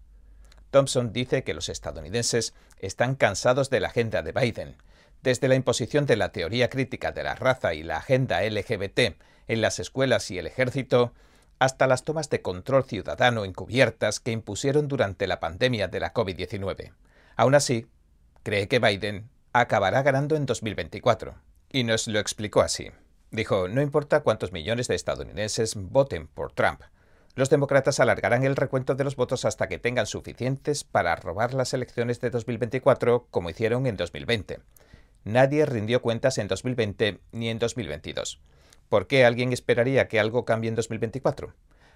S1: Thompson dice que los estadounidenses están cansados de la agenda de Biden, desde la imposición de la teoría crítica de la raza y la agenda LGBT en las escuelas y el ejército, hasta las tomas de control ciudadano encubiertas que impusieron durante la pandemia de la COVID-19. Aún así, cree que Biden acabará ganando en 2024. Y nos lo explicó así. Dijo, no importa cuántos millones de estadounidenses voten por Trump, los demócratas alargarán el recuento de los votos hasta que tengan suficientes para robar las elecciones de 2024 como hicieron en 2020. Nadie rindió cuentas en 2020 ni en 2022. ¿Por qué alguien esperaría que algo cambie en 2024?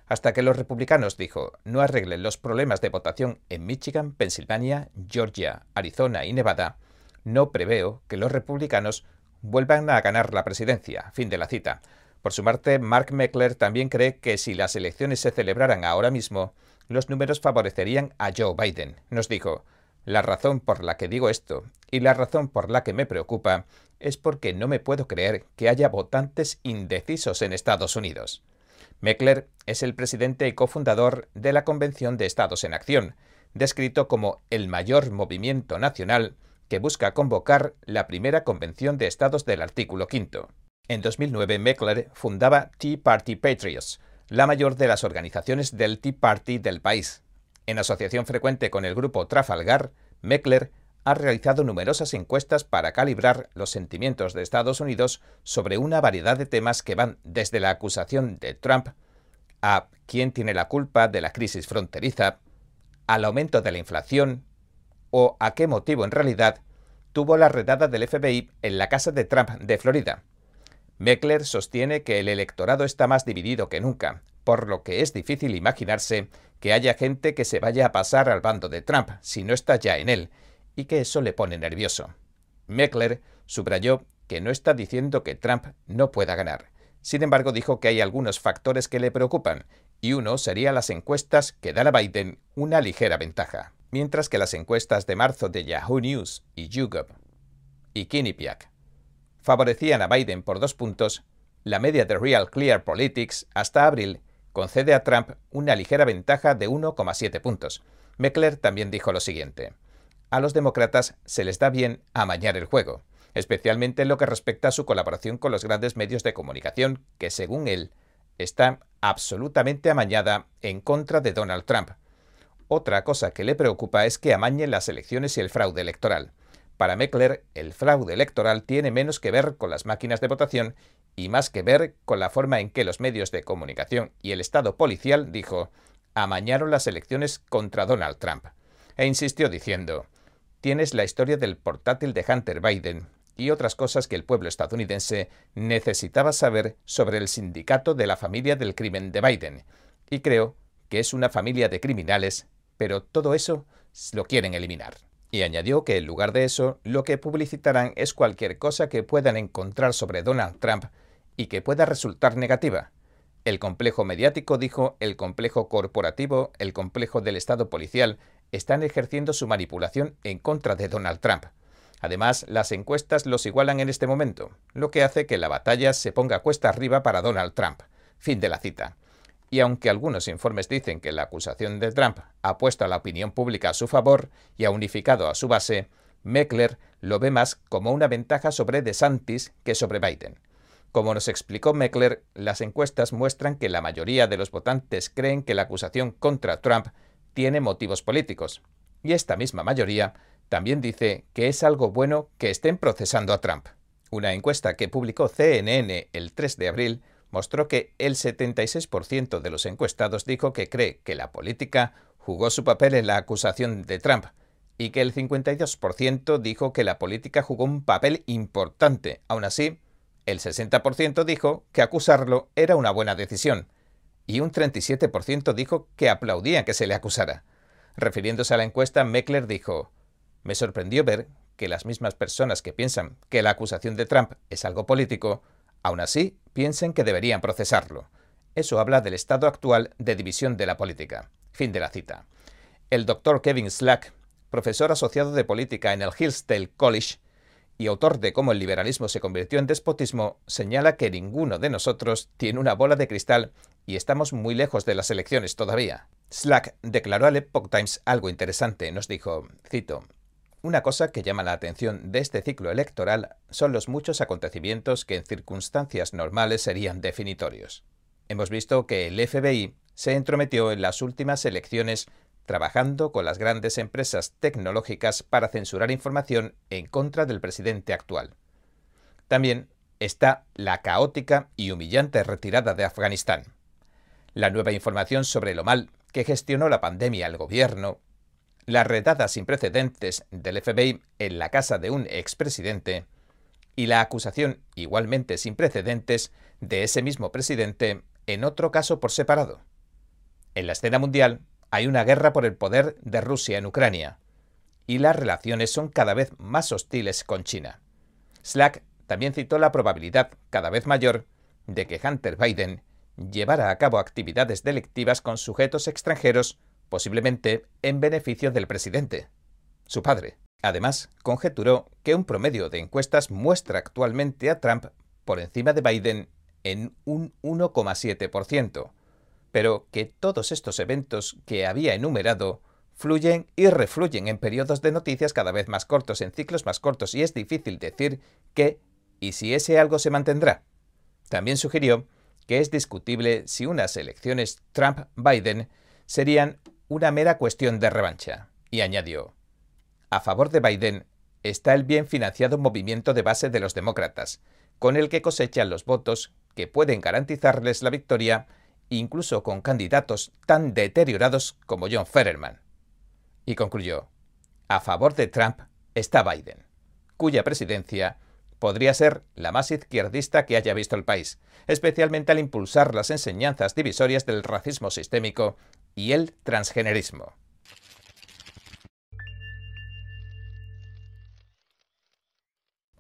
S1: Hasta que los republicanos, dijo, no arreglen los problemas de votación en Michigan, Pensilvania, Georgia, Arizona y Nevada, no preveo que los republicanos vuelvan a ganar la presidencia. Fin de la cita. Por su parte, Mark Meckler también cree que si las elecciones se celebraran ahora mismo, los números favorecerían a Joe Biden. Nos dijo, la razón por la que digo esto y la razón por la que me preocupa es porque no me puedo creer que haya votantes indecisos en Estados Unidos. Meckler es el presidente y cofundador de la Convención de Estados en Acción, descrito como el mayor movimiento nacional que busca convocar la primera convención de estados del artículo quinto. En 2009, Meckler fundaba Tea Party Patriots, la mayor de las organizaciones del Tea Party del país. En asociación frecuente con el grupo Trafalgar, Meckler ha realizado numerosas encuestas para calibrar los sentimientos de Estados Unidos sobre una variedad de temas que van desde la acusación de Trump a quién tiene la culpa de la crisis fronteriza, al aumento de la inflación o a qué motivo en realidad tuvo la redada del FBI en la casa de Trump de Florida. Meckler sostiene que el electorado está más dividido que nunca, por lo que es difícil imaginarse que haya gente que se vaya a pasar al bando de Trump si no está ya en él, y que eso le pone nervioso. Meckler subrayó que no está diciendo que Trump no pueda ganar. Sin embargo, dijo que hay algunos factores que le preocupan, y uno sería las encuestas que dan a Biden una ligera ventaja. Mientras que las encuestas de marzo de Yahoo News y YouGov y Quinnipiac favorecían a Biden por dos puntos, la media de Real Clear Politics hasta abril concede a Trump una ligera ventaja de 1,7 puntos. Meckler también dijo lo siguiente. A los demócratas se les da bien amañar el juego, especialmente en lo que respecta a su colaboración con los grandes medios de comunicación, que según él está absolutamente amañada en contra de Donald Trump. Otra cosa que le preocupa es que amañen las elecciones y el fraude electoral. Para Meckler, el fraude electoral tiene menos que ver con las máquinas de votación y más que ver con la forma en que los medios de comunicación y el Estado policial, dijo, amañaron las elecciones contra Donald Trump. E insistió diciendo, tienes la historia del portátil de Hunter Biden y otras cosas que el pueblo estadounidense necesitaba saber sobre el sindicato de la familia del crimen de Biden. Y creo que es una familia de criminales, pero todo eso lo quieren eliminar. Y añadió que en lugar de eso, lo que publicitarán es cualquier cosa que puedan encontrar sobre Donald Trump y que pueda resultar negativa. El complejo mediático, dijo, el complejo corporativo, el complejo del Estado policial, están ejerciendo su manipulación en contra de Donald Trump. Además, las encuestas los igualan en este momento, lo que hace que la batalla se ponga cuesta arriba para Donald Trump. Fin de la cita. Y aunque algunos informes dicen que la acusación de Trump ha puesto a la opinión pública a su favor y ha unificado a su base, Meckler lo ve más como una ventaja sobre DeSantis que sobre Biden. Como nos explicó Meckler, las encuestas muestran que la mayoría de los votantes creen que la acusación contra Trump tiene motivos políticos. Y esta misma mayoría también dice que es algo bueno que estén procesando a Trump. Una encuesta que publicó CNN el 3 de abril mostró que el 76% de los encuestados dijo que cree que la política jugó su papel en la acusación de Trump y que el 52% dijo que la política jugó un papel importante. Aún así, el 60% dijo que acusarlo era una buena decisión y un 37% dijo que aplaudía que se le acusara. Refiriéndose a la encuesta, Meckler dijo, me sorprendió ver que las mismas personas que piensan que la acusación de Trump es algo político, aún así piensen que deberían procesarlo. Eso habla del estado actual de división de la política. Fin de la cita. El doctor Kevin Slack, profesor asociado de política en el Hillsdale College, y autor de cómo el liberalismo se convirtió en despotismo, señala que ninguno de nosotros tiene una bola de cristal y estamos muy lejos de las elecciones todavía. Slack declaró al Epoch Times algo interesante. Nos dijo, cito, una cosa que llama la atención de este ciclo electoral son los muchos acontecimientos que en circunstancias normales serían definitorios. Hemos visto que el FBI se entrometió en las últimas elecciones trabajando con las grandes empresas tecnológicas para censurar información en contra del presidente actual. También está la caótica y humillante retirada de Afganistán. La nueva información sobre lo mal que gestionó la pandemia el gobierno, la redada sin precedentes del FBI en la casa de un expresidente y la acusación igualmente sin precedentes de ese mismo presidente en otro caso por separado. En la escena mundial, hay una guerra por el poder de Rusia en Ucrania y las relaciones son cada vez más hostiles con China. Slack también citó la probabilidad cada vez mayor de que Hunter Biden llevara a cabo actividades delictivas con sujetos extranjeros, posiblemente en beneficio del presidente, su padre. Además, conjeturó que un promedio de encuestas muestra actualmente a Trump por encima de Biden en un 1,7%, pero que todos estos eventos que había enumerado fluyen y refluyen en periodos de noticias cada vez más cortos, en ciclos más cortos, y es difícil decir qué y si ese algo se mantendrá. También sugirió que es discutible si unas elecciones Trump-Biden serían una mera cuestión de revancha, y añadió, a favor de Biden está el bien financiado movimiento de base de los demócratas, con el que cosechan los votos que pueden garantizarles la victoria incluso con candidatos tan deteriorados como John Fetterman. Y concluyó, a favor de Trump está Biden, cuya presidencia podría ser la más izquierdista que haya visto el país, especialmente al impulsar las enseñanzas divisorias del racismo sistémico y el transgenerismo.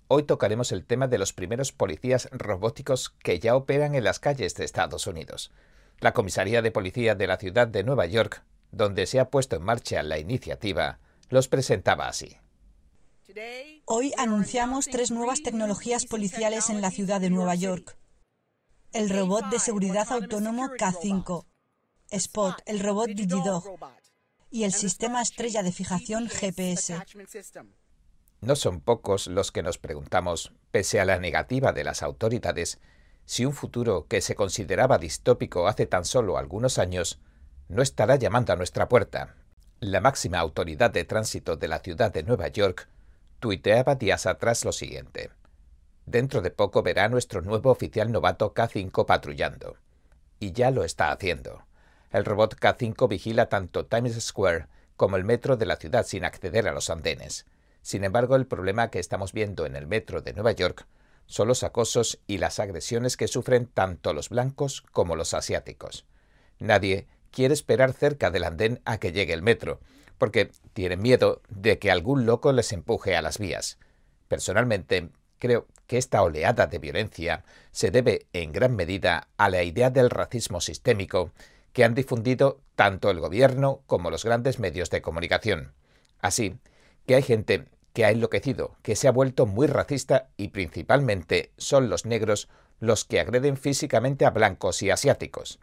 S1: Hoy tocaremos el tema de los primeros policías robóticos que ya operan en las calles de Estados Unidos. La comisaría de policía de la ciudad de Nueva York, donde se ha puesto en marcha la iniciativa, los presentaba así.
S2: Hoy anunciamos tres nuevas tecnologías policiales en la ciudad de Nueva York. El robot de seguridad autónomo K5, Spot, el robot DigiDog y el sistema estrella de fijación GPS.
S1: No son pocos los que nos preguntamos, pese a la negativa de las autoridades, si un futuro que se consideraba distópico hace tan solo algunos años no estará llamando a nuestra puerta. La máxima autoridad de tránsito de la ciudad de Nueva York tuiteaba días atrás lo siguiente. Dentro de poco verá nuestro nuevo oficial novato K5 patrullando. Y ya lo está haciendo. El robot K5 vigila tanto Times Square como el metro de la ciudad sin acceder a los andenes. Sin embargo, el problema que estamos viendo en el metro de Nueva York son los acosos y las agresiones que sufren tanto los blancos como los asiáticos. Nadie quiere esperar cerca del andén a que llegue el metro, porque tienen miedo de que algún loco les empuje a las vías. Personalmente, creo que esta oleada de violencia se debe en gran medida a la idea del racismo sistémico que han difundido tanto el gobierno como los grandes medios de comunicación. Así que hay gente que ha enloquecido, que se ha vuelto muy racista y principalmente son los negros los que agreden físicamente a blancos y asiáticos.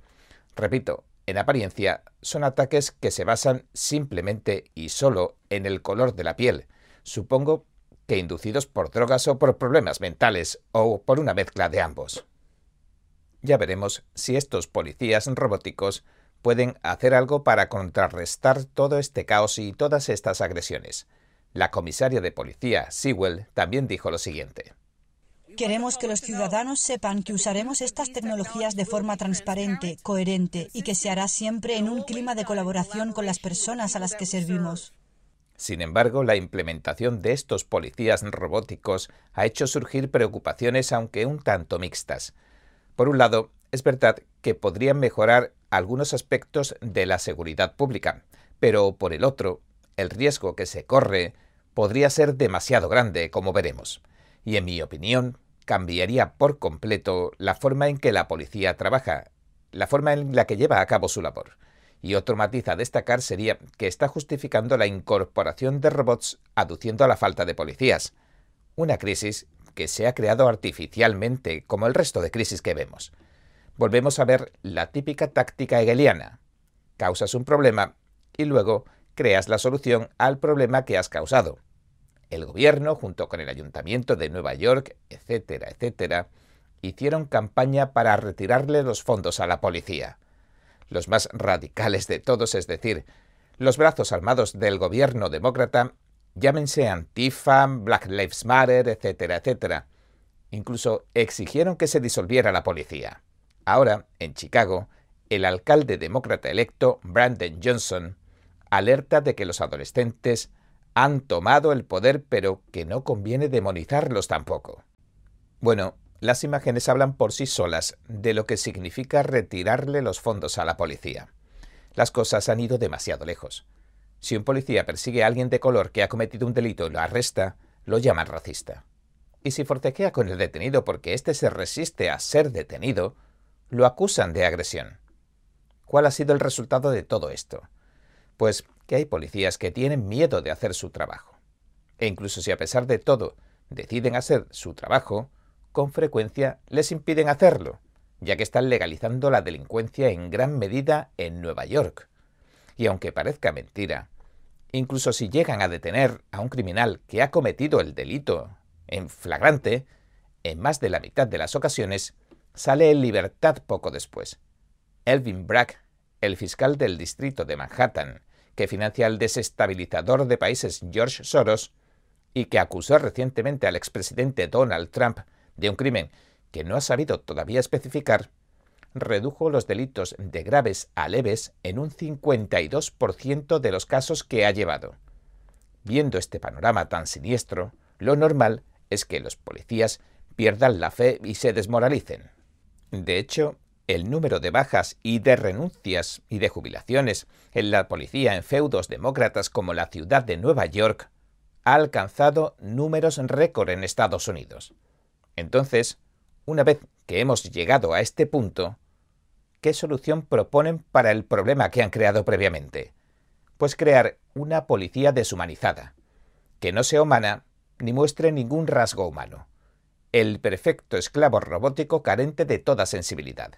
S1: Repito, en apariencia son ataques que se basan simplemente y solo en el color de la piel, supongo que inducidos por drogas o por problemas mentales o por una mezcla de ambos. Ya veremos si estos policías robóticos pueden hacer algo para contrarrestar todo este caos y todas estas agresiones. La comisaria de policía, Sewell, también dijo lo siguiente.
S2: Queremos que los ciudadanos sepan que usaremos estas tecnologías de forma transparente, coherente y que se hará siempre en un clima de colaboración con las personas a las que servimos.
S1: Sin embargo, la implementación de estos policías robóticos ha hecho surgir preocupaciones aunque un tanto mixtas. Por un lado, es verdad que podrían mejorar algunos aspectos de la seguridad pública, pero por el otro, el riesgo que se corre podría ser demasiado grande, como veremos. Y en mi opinión, cambiaría por completo la forma en que la policía trabaja, la forma en la que lleva a cabo su labor. Y otro matiz a destacar sería que está justificando la incorporación de robots aduciendo a la falta de policías. Una crisis que se ha creado artificialmente, como el resto de crisis que vemos. Volvemos a ver la típica táctica hegeliana. Causas un problema y luego creas la solución al problema que has causado. El gobierno, junto con el ayuntamiento de Nueva York, etcétera, etcétera, hicieron campaña para retirarle los fondos a la policía los más radicales de todos, es decir, los brazos armados del gobierno demócrata, llámense Antifa, Black Lives Matter, etcétera, etcétera. Incluso exigieron que se disolviera la policía. Ahora, en Chicago, el alcalde demócrata electo, Brandon Johnson, alerta de que los adolescentes han tomado el poder, pero que no conviene demonizarlos tampoco. Bueno, las imágenes hablan por sí solas de lo que significa retirarle los fondos a la policía. Las cosas han ido demasiado lejos. Si un policía persigue a alguien de color que ha cometido un delito y lo arresta, lo llaman racista. Y si forcejea con el detenido porque éste se resiste a ser detenido, lo acusan de agresión. ¿Cuál ha sido el resultado de todo esto? Pues que hay policías que tienen miedo de hacer su trabajo. E incluso si a pesar de todo deciden hacer su trabajo, con frecuencia les impiden hacerlo, ya que están legalizando la delincuencia en gran medida en Nueva York. Y aunque parezca mentira, incluso si llegan a detener a un criminal que ha cometido el delito en flagrante, en más de la mitad de las ocasiones sale en libertad poco después. Elvin Bragg, el fiscal del distrito de Manhattan, que financia el desestabilizador de países George Soros y que acusó recientemente al expresidente Donald Trump de un crimen que no ha sabido todavía especificar, redujo los delitos de graves a leves en un 52% de los casos que ha llevado. Viendo este panorama tan siniestro, lo normal es que los policías pierdan la fe y se desmoralicen. De hecho, el número de bajas y de renuncias y de jubilaciones en la policía en feudos demócratas como la ciudad de Nueva York ha alcanzado números récord en Estados Unidos. Entonces, una vez que hemos llegado a este punto, ¿qué solución proponen para el problema que han creado previamente? Pues crear una policía deshumanizada, que no sea humana ni muestre ningún rasgo humano. El perfecto esclavo robótico carente de toda sensibilidad.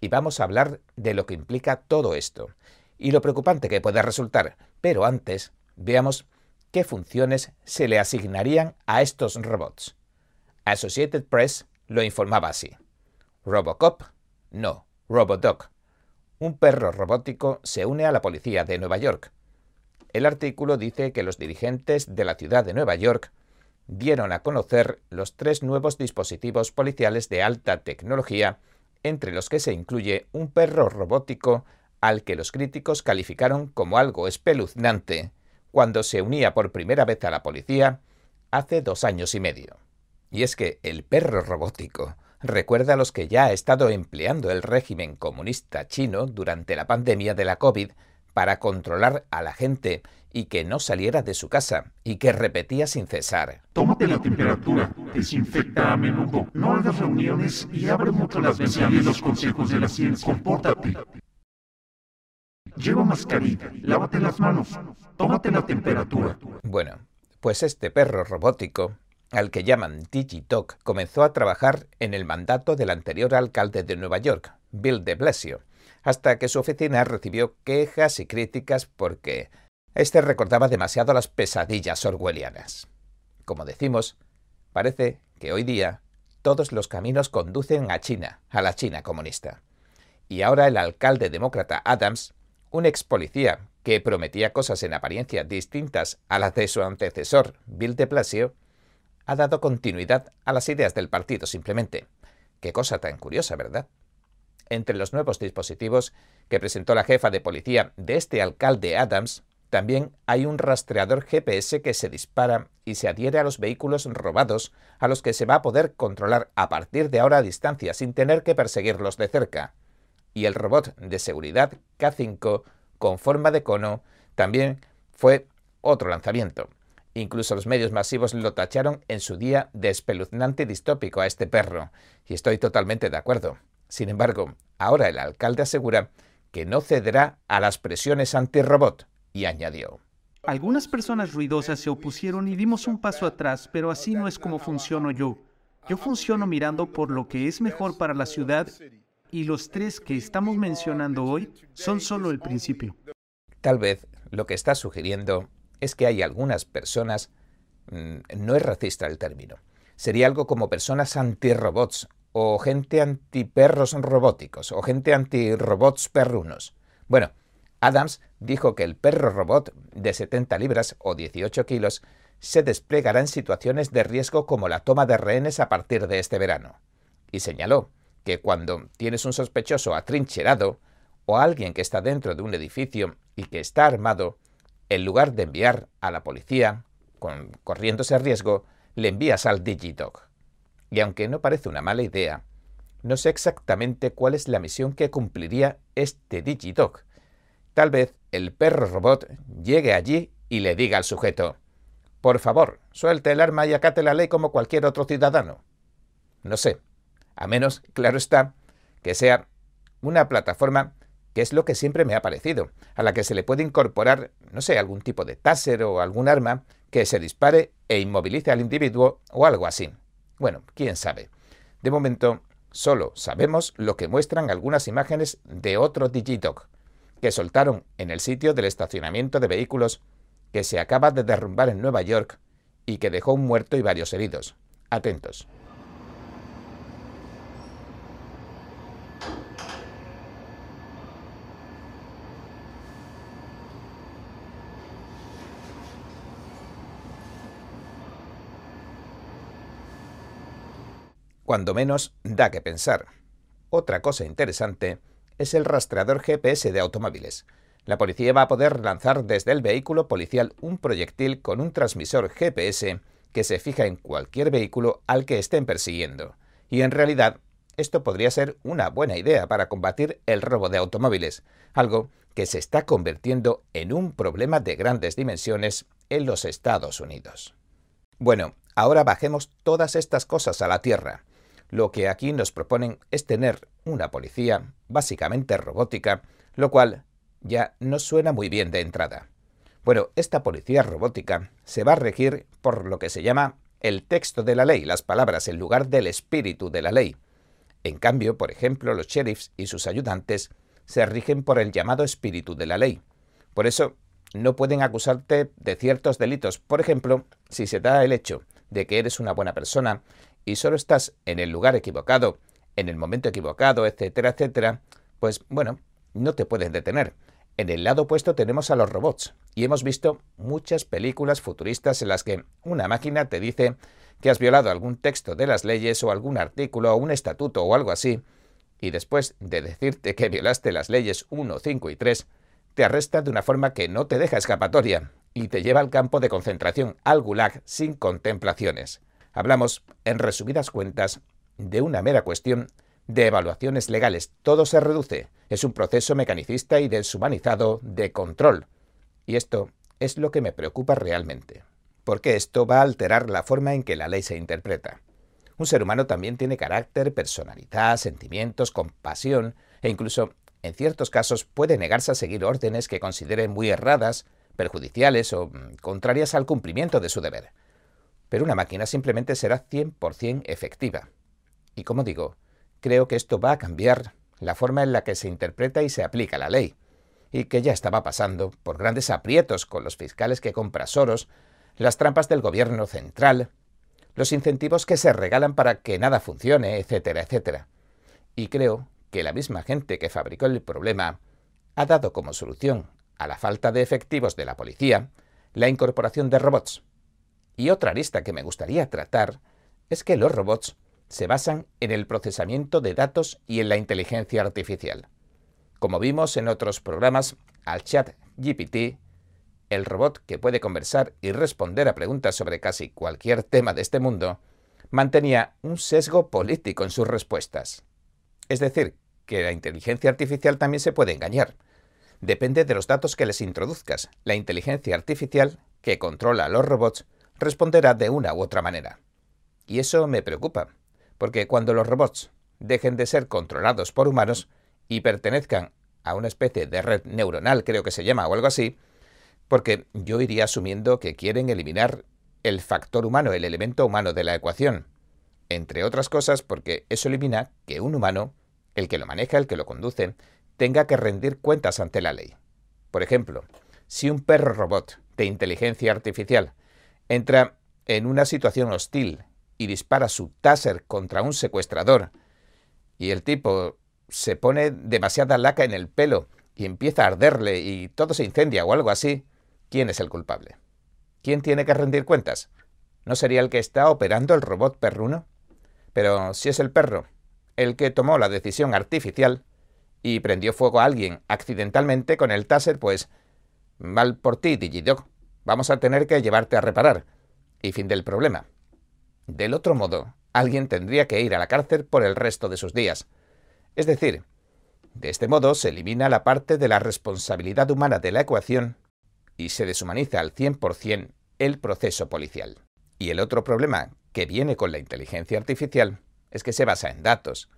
S1: Y vamos a hablar de lo que implica todo esto y lo preocupante que puede resultar, pero antes veamos qué funciones se le asignarían a estos robots. Associated Press lo informaba así. Robocop, no, Robodoc. Un perro robótico se une a la policía de Nueva York. El artículo dice que los dirigentes de la ciudad de Nueva York dieron a conocer los tres nuevos dispositivos policiales de alta tecnología, entre los que se incluye un perro robótico al que los críticos calificaron como algo espeluznante cuando se unía por primera vez a la policía hace dos años y medio. Y es que el perro robótico recuerda a los que ya ha estado empleando el régimen comunista chino durante la pandemia de la COVID para controlar a la gente y que no saliera de su casa y que repetía sin cesar.
S3: Tómate la temperatura, desinfecta a menudo, no hagas reuniones y abre mucho las ventanas los consejos de la ciencia. Compórtate. Lleva mascarilla, lávate las manos, tómate la temperatura.
S1: Bueno, pues este perro robótico al que llaman Digitalk, comenzó a trabajar en el mandato del anterior alcalde de Nueva York, Bill de Blasio, hasta que su oficina recibió quejas y críticas porque este recordaba demasiado las pesadillas orwellianas. Como decimos, parece que hoy día todos los caminos conducen a China, a la China comunista. Y ahora el alcalde demócrata Adams, un ex policía que prometía cosas en apariencia distintas a las de su antecesor, Bill de Blasio, ha dado continuidad a las ideas del partido simplemente. Qué cosa tan curiosa, ¿verdad? Entre los nuevos dispositivos que presentó la jefa de policía de este alcalde Adams también hay un rastreador GPS que se dispara y se adhiere a los vehículos robados, a los que se va a poder controlar a partir de ahora a distancia sin tener que perseguirlos de cerca. Y el robot de seguridad K5 con forma de cono también fue otro lanzamiento. Incluso los medios masivos lo tacharon en su día de espeluznante y distópico a este perro, y estoy totalmente de acuerdo. Sin embargo, ahora el alcalde asegura que no cederá a las presiones anti-robot, y añadió.
S4: Algunas personas ruidosas se opusieron y dimos un paso atrás, pero así no es como funciono yo. Yo funciono mirando por lo que es mejor para la ciudad y los tres que estamos mencionando hoy son solo el principio.
S1: Tal vez lo que está sugiriendo es que hay algunas personas, mm, no es racista el término, sería algo como personas anti-robots o gente anti-perros robóticos o gente anti-robots perrunos. Bueno, Adams dijo que el perro robot de 70 libras o 18 kilos se desplegará en situaciones de riesgo como la toma de rehenes a partir de este verano. Y señaló que cuando tienes un sospechoso atrincherado o alguien que está dentro de un edificio y que está armado, en lugar de enviar a la policía, con, corriendo ese riesgo, le envías al Digidog. Y aunque no parece una mala idea, no sé exactamente cuál es la misión que cumpliría este Digidog, Tal vez el perro robot llegue allí y le diga al sujeto, por favor, suelte el arma y acate la ley como cualquier otro ciudadano. No sé, a menos, claro está, que sea una plataforma que es lo que siempre me ha parecido, a la que se le puede incorporar, no sé, algún tipo de taser o algún arma que se dispare e inmovilice al individuo o algo así. Bueno, quién sabe. De momento, solo sabemos lo que muestran algunas imágenes de otro Digidog, que soltaron en el sitio del estacionamiento de vehículos que se acaba de derrumbar en Nueva York y que dejó un muerto y varios heridos. Atentos. Cuando menos da que pensar. Otra cosa interesante es el rastreador GPS de automóviles. La policía va a poder lanzar desde el vehículo policial un proyectil con un transmisor GPS que se fija en cualquier vehículo al que estén persiguiendo. Y en realidad, esto podría ser una buena idea para combatir el robo de automóviles, algo que se está convirtiendo en un problema de grandes dimensiones en los Estados Unidos. Bueno, ahora bajemos todas estas cosas a la tierra. Lo que aquí nos proponen es tener una policía básicamente robótica, lo cual ya no suena muy bien de entrada. Bueno, esta policía robótica se va a regir por lo que se llama el texto de la ley, las palabras en lugar del espíritu de la ley. En cambio, por ejemplo, los sheriffs y sus ayudantes se rigen por el llamado espíritu de la ley. Por eso, no pueden acusarte de ciertos delitos. Por ejemplo, si se da el hecho de que eres una buena persona y solo estás en el lugar equivocado, en el momento equivocado, etcétera, etcétera, pues bueno, no te pueden detener. En el lado opuesto tenemos a los robots, y hemos visto muchas películas futuristas en las que una máquina te dice que has violado algún texto de las leyes o algún artículo o un estatuto o algo así, y después de decirte que violaste las leyes 1, 5 y 3, te arresta de una forma que no te deja escapatoria y te lleva al campo de concentración, al gulag, sin contemplaciones. Hablamos, en resumidas cuentas, de una mera cuestión de evaluaciones legales. Todo se reduce. Es un proceso mecanicista y deshumanizado de control. Y esto es lo que me preocupa realmente. Porque esto va a alterar la forma en que la ley se interpreta. Un ser humano también tiene carácter, personalidad, sentimientos, compasión e incluso, en ciertos casos, puede negarse a seguir órdenes que considere muy erradas, perjudiciales o mm, contrarias al cumplimiento de su deber pero una máquina simplemente será 100% efectiva. Y como digo, creo que esto va a cambiar la forma en la que se interpreta y se aplica la ley, y que ya estaba pasando por grandes aprietos con los fiscales que compra Soros, las trampas del gobierno central, los incentivos que se regalan para que nada funcione, etcétera, etcétera. Y creo que la misma gente que fabricó el problema ha dado como solución a la falta de efectivos de la policía la incorporación de robots, y otra arista que me gustaría tratar es que los robots se basan en el procesamiento de datos y en la inteligencia artificial. Como vimos en otros programas, al chat GPT el robot que puede conversar y responder a preguntas sobre casi cualquier tema de este mundo, mantenía un sesgo político en sus respuestas. Es decir, que la inteligencia artificial también se puede engañar. Depende de los datos que les introduzcas. La inteligencia artificial, que controla a los robots, responderá de una u otra manera. Y eso me preocupa, porque cuando los robots dejen de ser controlados por humanos y pertenezcan a una especie de red neuronal, creo que se llama, o algo así, porque yo iría asumiendo que quieren eliminar el factor humano, el elemento humano de la ecuación. Entre otras cosas porque eso elimina que un humano, el que lo maneja, el que lo conduce, tenga que rendir cuentas ante la ley. Por ejemplo, si un perro robot de inteligencia artificial entra en una situación hostil y dispara su taser contra un secuestrador, y el tipo se pone demasiada laca en el pelo y empieza a arderle y todo se incendia o algo así, ¿quién es el culpable? ¿Quién tiene que rendir cuentas? ¿No sería el que está operando el robot perruno? Pero si es el perro, el que tomó la decisión artificial y prendió fuego a alguien accidentalmente con el taser, pues mal por ti, Digidog. Vamos a tener que llevarte a reparar. Y fin del problema. Del otro modo, alguien tendría que ir a la cárcel por el resto de sus días. Es decir, de este modo se elimina la parte de la responsabilidad humana de la ecuación y se deshumaniza al 100% el proceso policial. Y el otro problema que viene con la inteligencia artificial es que se basa en datos.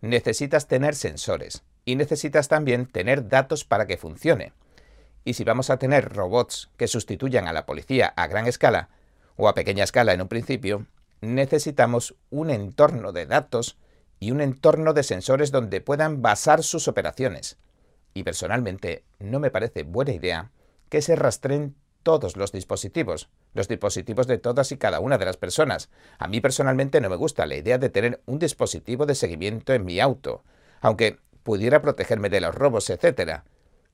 S1: Necesitas tener sensores y necesitas también tener datos para que funcione. Y si vamos a tener robots que sustituyan a la policía a gran escala o a pequeña escala en un principio, necesitamos un entorno de datos y un entorno de sensores donde puedan basar sus operaciones. Y personalmente no me parece buena idea que se rastreen todos los dispositivos, los dispositivos de todas y cada una de las personas. A mí personalmente no me gusta la idea de tener un dispositivo de seguimiento en mi auto, aunque pudiera protegerme de los robos, etc.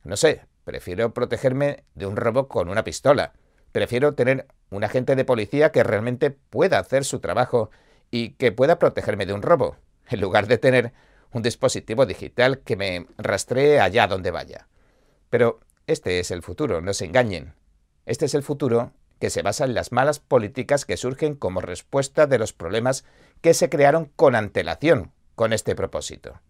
S1: No sé, prefiero protegerme de un robo con una pistola. Prefiero tener un agente de policía que realmente pueda hacer su trabajo y que pueda protegerme de un robo, en lugar de tener un dispositivo digital que me rastree allá donde vaya. Pero este es el futuro, no se engañen. Este es el futuro que se basa en las malas políticas que surgen como respuesta de los problemas que se crearon con antelación con este propósito.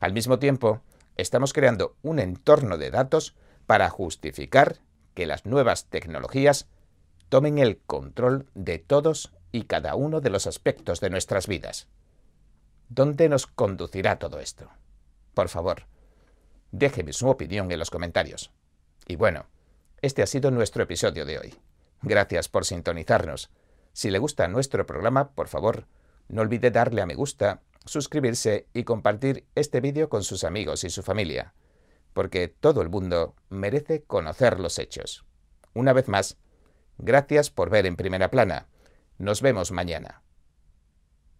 S1: Al mismo tiempo, estamos creando un entorno de datos para justificar que las nuevas tecnologías tomen el control de todos y cada uno de los aspectos de nuestras vidas. ¿Dónde nos conducirá todo esto? Por favor, déjeme su opinión en los comentarios. Y bueno, este ha sido nuestro episodio de hoy. Gracias por sintonizarnos. Si le gusta nuestro programa, por favor, no olvide darle a me gusta, suscribirse y compartir este vídeo con sus amigos y su familia, porque todo el mundo merece conocer los hechos. Una vez más, gracias por ver en primera plana. Nos vemos mañana.